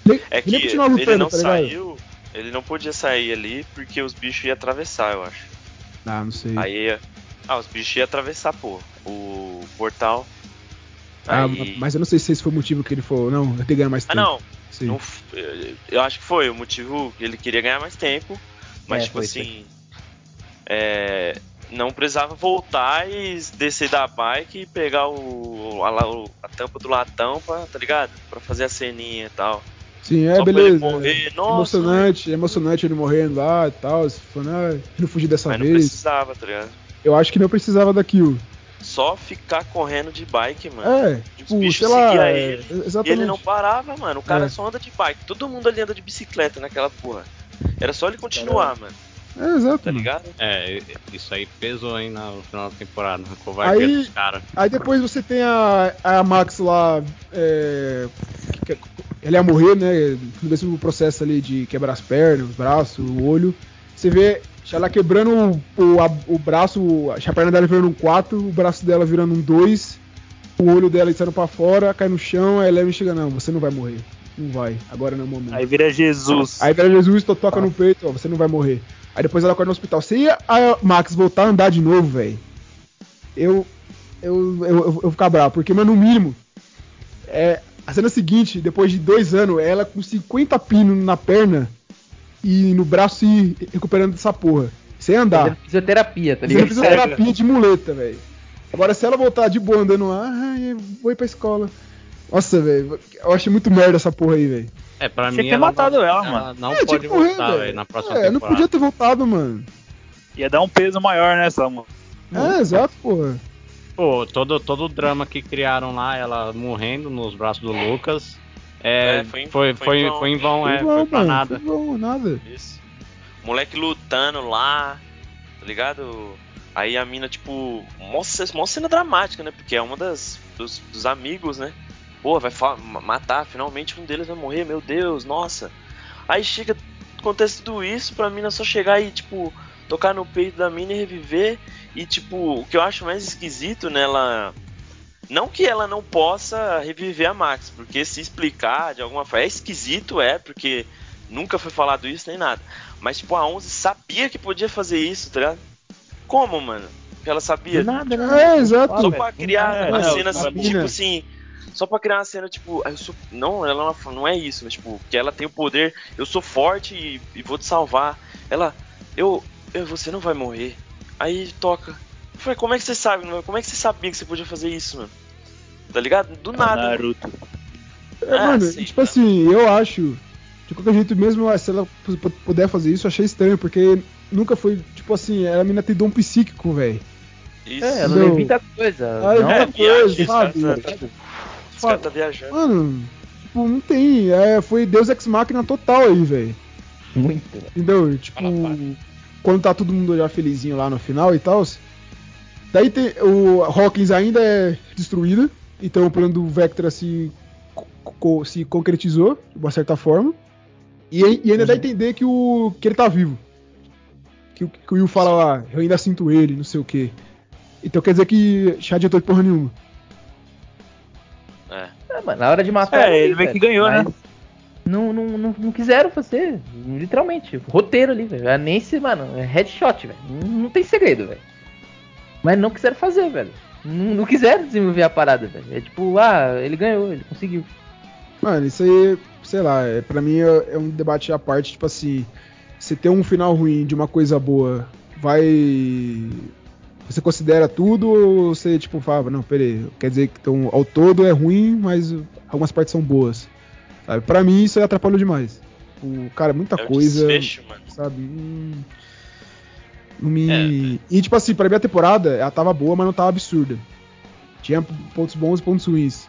A: Nem,
B: É que
A: nem continuar
B: ele
A: lutando,
B: não
A: tá
B: saiu, ele não podia sair ali porque os bichos iam atravessar, eu acho.
A: Ah, não sei.
B: Aí, ah, os bichos iam atravessar, pô, o portal.
A: Ah,
B: Aí-
A: mas eu não sei se esse foi o motivo que ele falou, não, eu tenho que ganhar mais
B: Ah,
A: tempo.
B: não,
A: Sei.
B: não f- eu acho que foi o motivo que ele queria ganhar mais tempo, mas
E: É,
B: tipo
E: foi,
B: assim, é, não precisava voltar e descer da bike e pegar o, a, a tampa do latão pra, tá ligado? Pra fazer a ceninha e tal.
A: Sim, é,
B: Só pra
A: beleza.
B: ele morrer, nossa,
A: emocionante, emocionante ele morrendo lá e tal. Falando, ah, não fugi dessa
B: Mas não
A: vez.
B: precisava, tá ligado?
A: Eu acho que não precisava daquilo.
B: Só ficar correndo de bike, mano.
A: É, tipo,
B: bichos
A: sei lá.
B: seguiam
A: é,
B: ele, E ele não parava, mano. O cara
A: É.
B: só anda de bike. Todo mundo ali anda de bicicleta naquela porra. Era só ele continuar, mano.
A: É, exato.
B: Tá ligado?
C: É, isso aí pesou aí no final da temporada, covardia
A: Aí-
C: dos caras.
A: Aí depois você tem a, a Max lá. É, que- que- ela ia morrer, né? No mesmo processo ali de quebrar as pernas, os braços, o olho. Você vê ela quebrando o, o, a- o braço, a perna dela virando um 4, o braço dela virando um 2, o olho dela saindo pra fora, cai no chão, aí Eleven chega, não, você não vai morrer. Não vai, agora não é o momento.
D: Aí vira Jesus.
A: Aí vira Jesus, to- toca no peito, ó, você não vai morrer. Aí depois ela acorda no hospital. Se a Max voltar a andar de novo, velho, eu, eu, eu, eu vou ficar bravo. Porque, mano, no mínimo, é, a cena seguinte, depois de dois anos, ela com 50 pinos na perna e no braço se recuperando dessa porra. Sem andar.
E: Fazendo fisioterapia, tá
A: Fazendo
E: ligado?
A: fisioterapia de muleta, velho. Agora, se ela voltar de boa andando lá, eu vou ir pra escola. Nossa, velho, eu achei muito merda essa porra aí, velho.
C: É, pra
D: Tinha
C: mim
D: que ter
C: ela
D: matado
C: não,
D: ela, mano.
C: não
A: É, tinha
C: pode
A: que morrer,
C: voltar,
A: velho.
C: na próxima
A: É, não
C: temporada.
A: podia ter voltado, mano.
D: Ia dar um peso maior nessa, mano.
A: É, exato, porra.
C: Pô, todo, todo o drama que criaram lá, ela morrendo nos braços do Lucas, é,
B: É, foi em-
C: foi,
B: foi
C: foi,
B: em vão.
C: foi em vão, é,
A: Foi
C: pra nada.
A: Foi bom, nada.
B: Isso. Moleque lutando lá, tá ligado? Aí a mina, tipo, mostra, mostra cena dramática, né? Porque é uma das dos, dos amigos, né? Pô, vai matar, finalmente um deles vai morrer, meu Deus, nossa. Aí chega, acontece tudo isso pra mina só chegar e, tipo, tocar no peito da mina e reviver. E, tipo, o que eu acho mais esquisito nela. Não que ela não possa reviver a Max, porque se explicar de alguma forma. É esquisito, é, porque nunca foi falado isso nem nada. Mas, tipo, a 11 sabia que podia fazer isso, tá ligado? Como, mano? Que ela sabia?
E: Do nada, né?
A: É, exato.
B: Só pra criar
D: É,
B: uma cena assim, tipo assim. Só pra criar uma cena, tipo, ah, eu sou. Não, ela não, não é isso, mas tipo, que ela tem o poder, eu sou forte e, e vou te salvar. Ela, eu, eu. Você não vai morrer. Aí toca. Eu falei, como é que você sabe? mano? Como é que você sabia que você podia fazer isso, mano? Tá ligado? Do nada.
D: Naruto.
A: É,
B: Ah,
A: mano,
B: sim,
A: tipo
B: tá.
A: assim, eu acho, de qualquer jeito mesmo, ah, se ela pu- pu- puder fazer isso, eu achei estranho, porque nunca foi, tipo assim, ela mina tem dom psíquico, velho.
B: Isso.
E: É, ela
A: Não.
E: levita coisa.
A: Ah,
E: não
A: é
E: é
A: coisa, sabe?
B: cara, tá- Esse cara tá viajando.
A: Mano, tipo, não tem, é, foi Deus Ex Machina total aí, velho.
E: muito.
A: Entendeu? Tipo, quando tá todo mundo já felizinho lá no final e tal. Daí tem, o Hawkins ainda é destruído. Então o plano do Vectra se, co- co- se concretizou, de uma certa forma. E, e ainda dá a entender que, o, que ele tá vivo. Que, o- que o Will fala lá, eu ainda sinto ele, não sei o que. Então quer dizer que já adiantou de porra nenhuma.
B: É.
E: É, mano, na hora de matar.
D: É, ele meio que ganhou, né?
E: mas Não, não, não, não quiseram fazer, literalmente. Roteiro ali, velho. A Nancy, mano, é headshot, velho. Não, não tem segredo, velho. Mas não quiseram fazer, velho. Não, não quiseram desenvolver a parada, velho. É tipo, ah, ele ganhou, ele conseguiu.
A: Mano, isso aí, sei lá, é, pra mim é, é um debate à parte, tipo assim, você ter um final ruim de uma coisa boa, vai. Você considera tudo ou você, tipo, fala, não, peraí, quer dizer que então, ao todo é ruim, mas algumas partes são boas. Sabe? Pra mim isso aí atrapalhou demais. O, cara, muita
B: É o
A: coisa.
B: desfecho, mano.
A: Sabe? Hum, Não me. E tipo assim, pra mim a temporada, ela tava boa, mas não tava absurda. Tinha pontos bons e pontos ruins.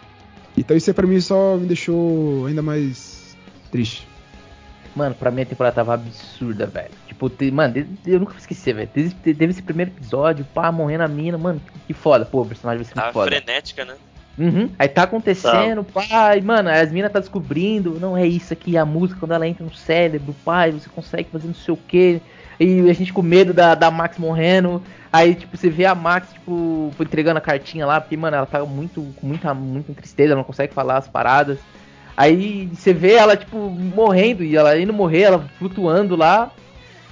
A: Então isso aí pra mim só me deixou ainda mais triste.
E: Mano, pra mim a temporada tava absurda, velho. Tipo, te- mano, eu nunca vou esquecer, velho. Teve, teve esse primeiro episódio, pá, morrendo a mina, mano, que foda. Pô, o personagem vai ser muito foda.
B: frenética, né?
E: Uhum. Aí tá acontecendo, pai, mano, as minas tá descobrindo, não é isso aqui, a música quando ela entra no cérebro, pai, você consegue fazer não sei o que. E a gente com medo da, da Max morrendo. Aí, tipo, você vê a Max, tipo, entregando a cartinha lá, porque, mano, ela tá muito, com muita, muita tristeza, ela não consegue falar as paradas. Aí você vê ela, tipo, morrendo, e ela indo morrer, ela flutuando lá.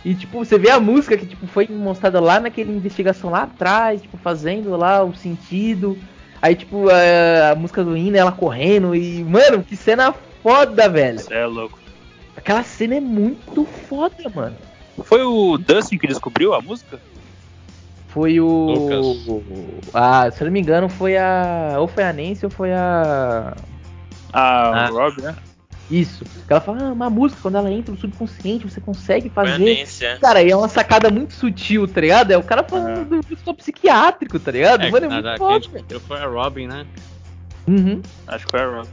E: E, tipo, você vê a música que, tipo, foi mostrada lá naquela investigação lá atrás, tipo, fazendo lá o sentido. Aí, tipo, a, a música do hino, ela correndo e, mano, que cena foda, velho.
D: Você é louco.
E: Aquela cena é muito foda, mano.
D: Foi o Dustin que descobriu a música?
E: Foi o.
C: Lucas.
E: Ah, se eu não me engano, foi a. Ou foi a Nancy ou foi a.
D: Ah,
C: Ah.
D: o Rob, né?
E: Isso. Ela fala, ah, uma música, quando ela entra no subconsciente, você consegue
B: a
E: fazer.
B: Nancy, é.
E: Cara, e é uma sacada muito sutil, tá ligado? É o cara falando do do psiquiátrico, tá ligado?
C: É,
E: Mano, é
C: na-
E: muito
C: da-
E: foda.
C: quem descobriu foi a Robin, né?
E: Uhum.
D: Acho que foi a Rob.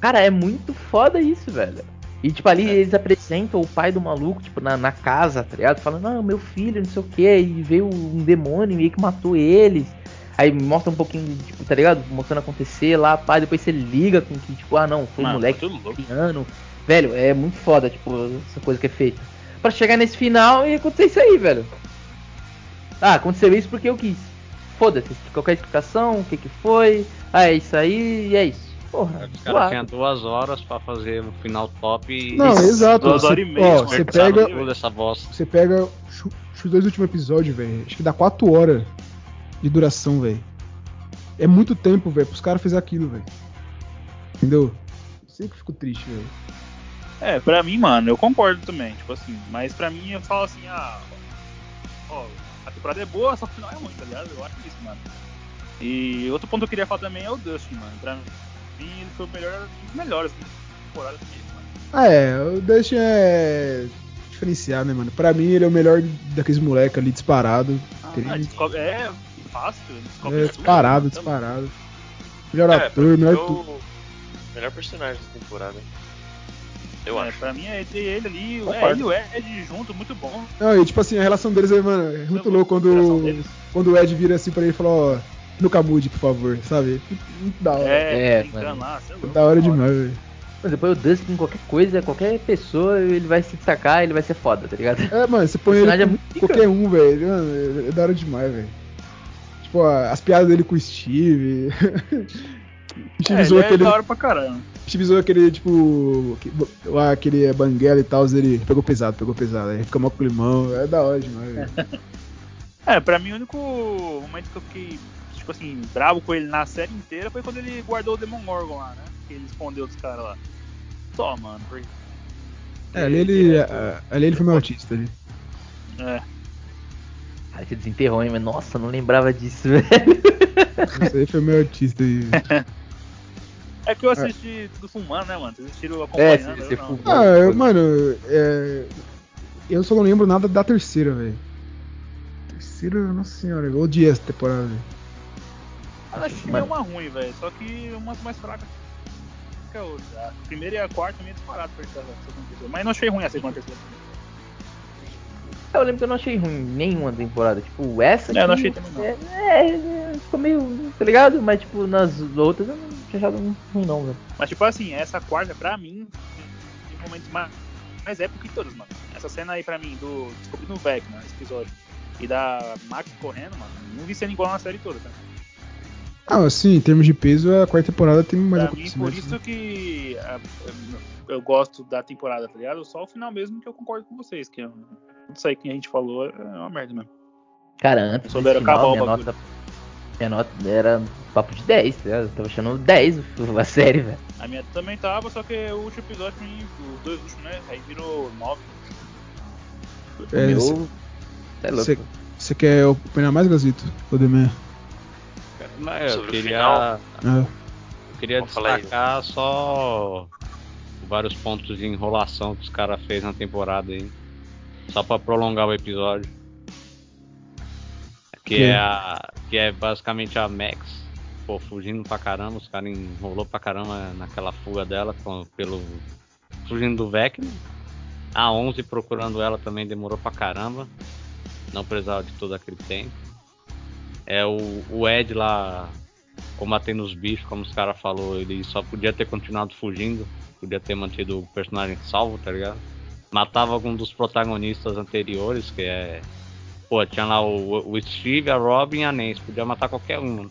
E: Cara, é muito foda isso, velho. E, tipo, ali eles apresentam o pai do maluco, tipo, na, na casa, tá ligado? Falando, não, meu filho, não sei o que, e veio um demônio meio que matou eles. Aí mostra um pouquinho, tipo, tá ligado? Mostrando acontecer lá, pá, depois você liga com que, tipo, ah, não, foi
D: Mano,
E: moleque piano. Velho, é muito foda, tipo, essa coisa que é feita. Pra chegar nesse final e acontecer isso aí, velho. Ah, aconteceu isso porque eu quis. Foda-se, qualquer explicação, o que que foi. Ah, é isso aí e é isso. Porra,
C: Os caras tinham duas horas pra fazer um final top e.
A: Não, exato.
D: duas horas e meia,
A: você pega, você pega os dois últimos episódios, velho. Acho que dá 4 horas de duração, velho. É muito tempo, velho, pros caras fazerem aquilo, velho. Entendeu? Sei que eu fico triste, velho.
D: É, pra mim, mano, eu concordo também, tipo assim, mas pra mim eu falo assim, ah, ó, a temporada é boa, só que o final é ruim, tá ligado? Eu acho isso, mano. E outro ponto que eu queria falar também é o Dustin, mano. Pra mim, ele foi o melhor um dos melhores da temporada mesmo, mano.
A: Ah, é, o Dustin é diferenciado, né, mano? Pra mim, ele é o melhor daqueles moleques ali disparado.
D: Ah, descobre, é fácil, ele descobre
A: é,
D: tudo,
A: disparado,
D: mano.
A: disparado. Melhor
B: É,
A: ator, melhor tudo.
B: o melhor personagem da temporada. Eu
D: É,
B: acho.
D: pra mim é ele, ele ali, é,
E: Concordo.
D: ele e o Ed junto, muito bom.
A: Não, e tipo assim, a relação deles é, mano, é muito louco quando, quando o Ed vira assim pra ele e fala, ó, nunca mude, por favor, sabe? Muito, da hora.
D: É,
E: É,
D: brincando
E: mano.
D: lá, você é
A: da hora demais, velho.
E: Mas depois o Dustin, qualquer coisa, qualquer pessoa, ele vai se destacar, ele vai ser foda, tá ligado?
A: É, mano, você põe ele
E: é muito
A: qualquer um, velho. Mano, é, é da hora demais, velho. Tipo, as piadas dele com o Steve. o Steve
D: É,
A: zoou
D: é
A: aquele.
D: da hora pra caramba.
A: O Steve zoou aquele, tipo. Lá, aquele banguela e tal, ele pegou pesado, pegou pesado. Aí fica mó com limão. É da hora demais, velho.
D: É, pra mim o único momento que eu fiquei, tipo assim, bravo com ele na série inteira foi quando ele guardou o Demon Morgan lá, né? Que ele escondeu dos caras lá. Só, mano. Porque...
A: É, ali ele,
D: É,
A: a- ali ele foi meu autista ali.
D: é.
E: Cara, você desenterrou, hein? Mas nossa, não lembrava disso, velho.
A: Isso aí foi meu autista aí.
D: É que eu assisti tudo fumando, né, mano? Vocês assistiram
E: É,
D: acompanhando,
E: você
D: eu não.
A: Ah, eu- mano, é, eu só não lembro nada da terceira, velho. Terceira, nossa senhora, eu odiei essa temporada, velho.
D: Eu achei
E: Mano.
D: uma ruim, velho. Só que uma mais fraca que a outra. A primeira e a quarta meio disparado perto da segunda terceira. Mas não achei ruim a segunda terceira.
E: Eu lembro que eu não achei ruim nenhuma temporada. Tipo, essa
D: É, eu não achei também, não.
E: É, é, é, ficou meio, tá ligado? Mas, tipo, nas outras eu não tinha achado ruim, não, velho.
D: Mas, tipo assim, essa quarta, pra mim, tem momentos mais, mais épico que todas, mano. Essa cena aí, pra mim, do Descobrindo o Vecna, esse episódio, e da Max correndo, mano, não vi sendo igual na série toda, tá?
A: Ah, assim, em termos de peso, a quarta temporada tem mais
D: pra mim, por isso
A: né?
D: que ah, eu, gosto da temporada, tá ligado? Só o final mesmo que eu concordo com vocês, que isso aí que a gente falou é uma merda mesmo.
E: Cara, antes do final,
D: acabar o
E: minha nota, Minha nota era papo de 10, tá ligado? Eu tava achando 10 a série, velho.
D: A minha também tava, só que o último episódio, os dois últimos, né? Aí virou 9.
A: É,
E: Meu.
A: cê-
E: É louco.
A: cê- Você quer opinar mais, Gazito? Ou Demer?
C: Mas eu
B: Sobre o
C: queria,
B: final?
A: Ah,
C: eu queria
B: Vamos
C: destacar só vários pontos de enrolação que os caras fez na temporada aí. Só pra prolongar o episódio. Que
A: Que?
C: é, a, que é basicamente a Max, pô, fugindo pra caramba, os caras enrolou pra caramba naquela fuga dela com, pelo. fugindo do Vecna. A 11 procurando ela também demorou pra caramba. Não precisava de todo aquele tempo. É o, o Ed lá combatendo os bichos, como os caras falou, ele só podia ter continuado fugindo, podia ter mantido o personagem salvo, tá ligado? Matava algum dos protagonistas anteriores, que é. Pô, tinha lá o, o Steve, a Robin e a Nancy, podia matar qualquer um.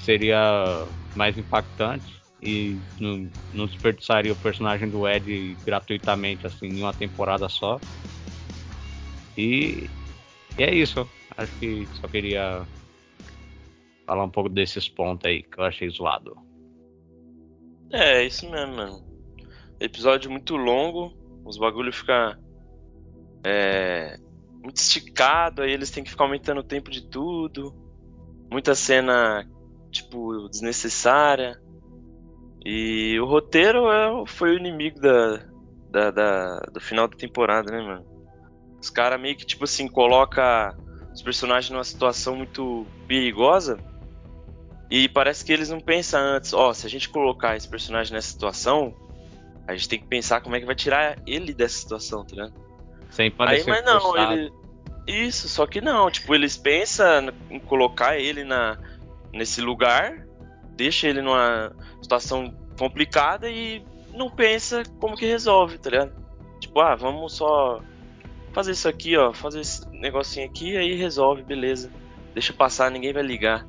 C: Seria mais impactante e não, não desperdiçaria o personagem do Ed gratuitamente, assim, em uma temporada só. E, e é isso. Acho que só queria falar um pouco desses pontos aí que eu achei zoado.
B: É, é isso mesmo, mano. Episódio muito longo, os bagulho fica é, muito esticado, aí eles têm que ficar aumentando o tempo de tudo. Muita cena, tipo, desnecessária. E o roteiro é, foi o inimigo da, da, da- do final da temporada, né, mano? Os caras meio que, tipo assim, coloca os personagens numa situação muito perigosa. E parece que eles não pensam antes, ó, se a gente colocar esse personagem nessa situação, a gente tem que pensar como é que vai tirar ele dessa situação, tá ligado?
C: Sem
B: Aí,
C: parecer
B: mas não,
C: forçado.
B: ele. Isso, só que não, tipo, eles pensam em colocar ele na, nesse lugar, deixa ele numa situação complicada e não pensa como que resolve, tá ligado? Tipo, ah, vamos só fazer isso aqui, ó, fazer esse negocinho aqui, aí resolve, beleza. Deixa passar, ninguém vai ligar.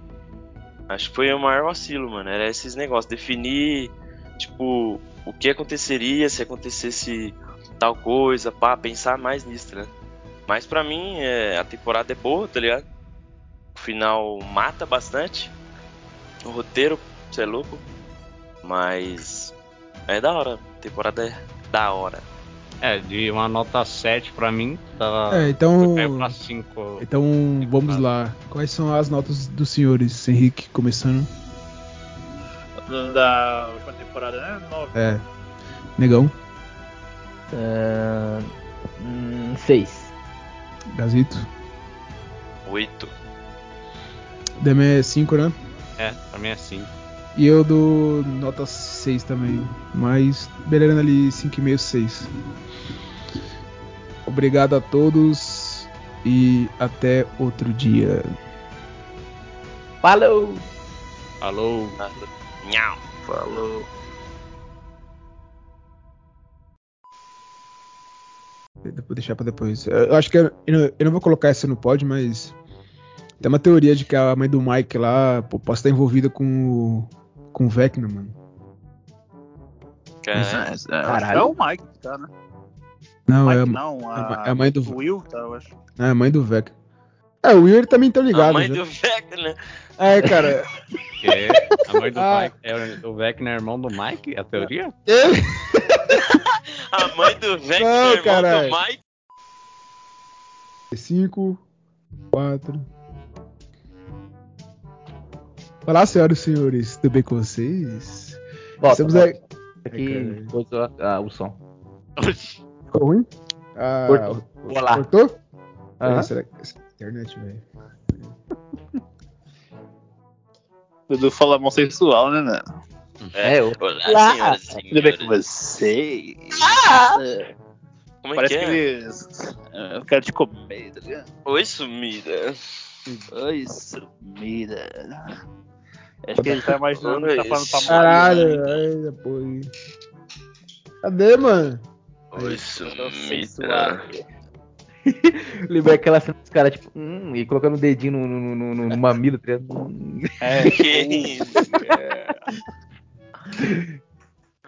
B: Acho que foi o maior vacilo, mano. Era esses negócios, definir, tipo, o que aconteceria se acontecesse tal coisa, pá, pensar mais nisso, né? Mas pra mim, é, a temporada é boa, tá ligado? O final mata bastante. O roteiro, você é louco. Mas é da hora. A temporada é da hora.
C: É, de uma nota 7 pra mim, tava.
A: É, então-
C: pra 5.
A: então vamos lá. Quais são as notas dos senhores, Henrique, começando?
D: Da última temporada, né? 9.
A: É. Negão,
E: Ah, hum, 6.
A: Gazito.
B: Oito.
A: Demer 5, né?
C: É, pra mim é 5.
A: E eu dou nota 6 também. Mas beirando ali 5,5, 6. Obrigado a todos e até outro dia.
E: Falou!
C: Falou!
B: Nhau.
D: Falou.
A: Vou deixar pra depois. Eu acho que eu, eu não- eu não vou colocar essa no pod, mas tem uma teoria de que a mãe do Mike lá pô, possa estar envolvida com o, com o Vecna, mano.
B: Cara,
D: É, é,
E: Caralho.
D: é o Mike, tá, né?
A: Não, é,
D: Mike
A: a-
D: não,
A: é a- é a mãe do-
D: o Will, tá, eu acho.
A: é a mãe do Vecna. É, o Will ele também tá ligado.
B: a mãe
A: né?
B: do Vecna, né?
A: É, cara.
C: Que a mãe do
A: Ah.
C: Mike é o Vecna é irmão do Mike? A teoria?
B: A mãe do Vecna,
A: Não,
B: irmão
A: caralho.
B: do Mike.
A: 5, 4. Olá, senhoras e senhores, tudo bem com vocês?
E: Volta,
A: Estamos aí.
E: Aqui coisou ah, o som.
A: Ficou ruim? Ah,
E: Cortou. Olá.
A: Cortou? Será que. essa Internet, velho.
D: O Dudu fala homossexual, né, né?
E: É, eu.
B: Olá,
E: Olá.
B: senhoras e
D: Tudo bem com
B: senhores.
D: vocês?
B: Como é
D: Parece
B: que
D: que,
B: é?
D: eles. é, Eu quero te comer, tá ligado?
B: Oi, sumida.
D: Oi, sumida. Acho que ele tá imaginando que tá falando pra
A: Caralho, ai, depois. Cadê, mano?
B: Oi, sumida.
E: Lembrei aquela cena dos caras, tipo, hum, e colocando o dedinho no, no, no, no- no mamilo, tá ligado? Hum.
D: É,
B: Que isso?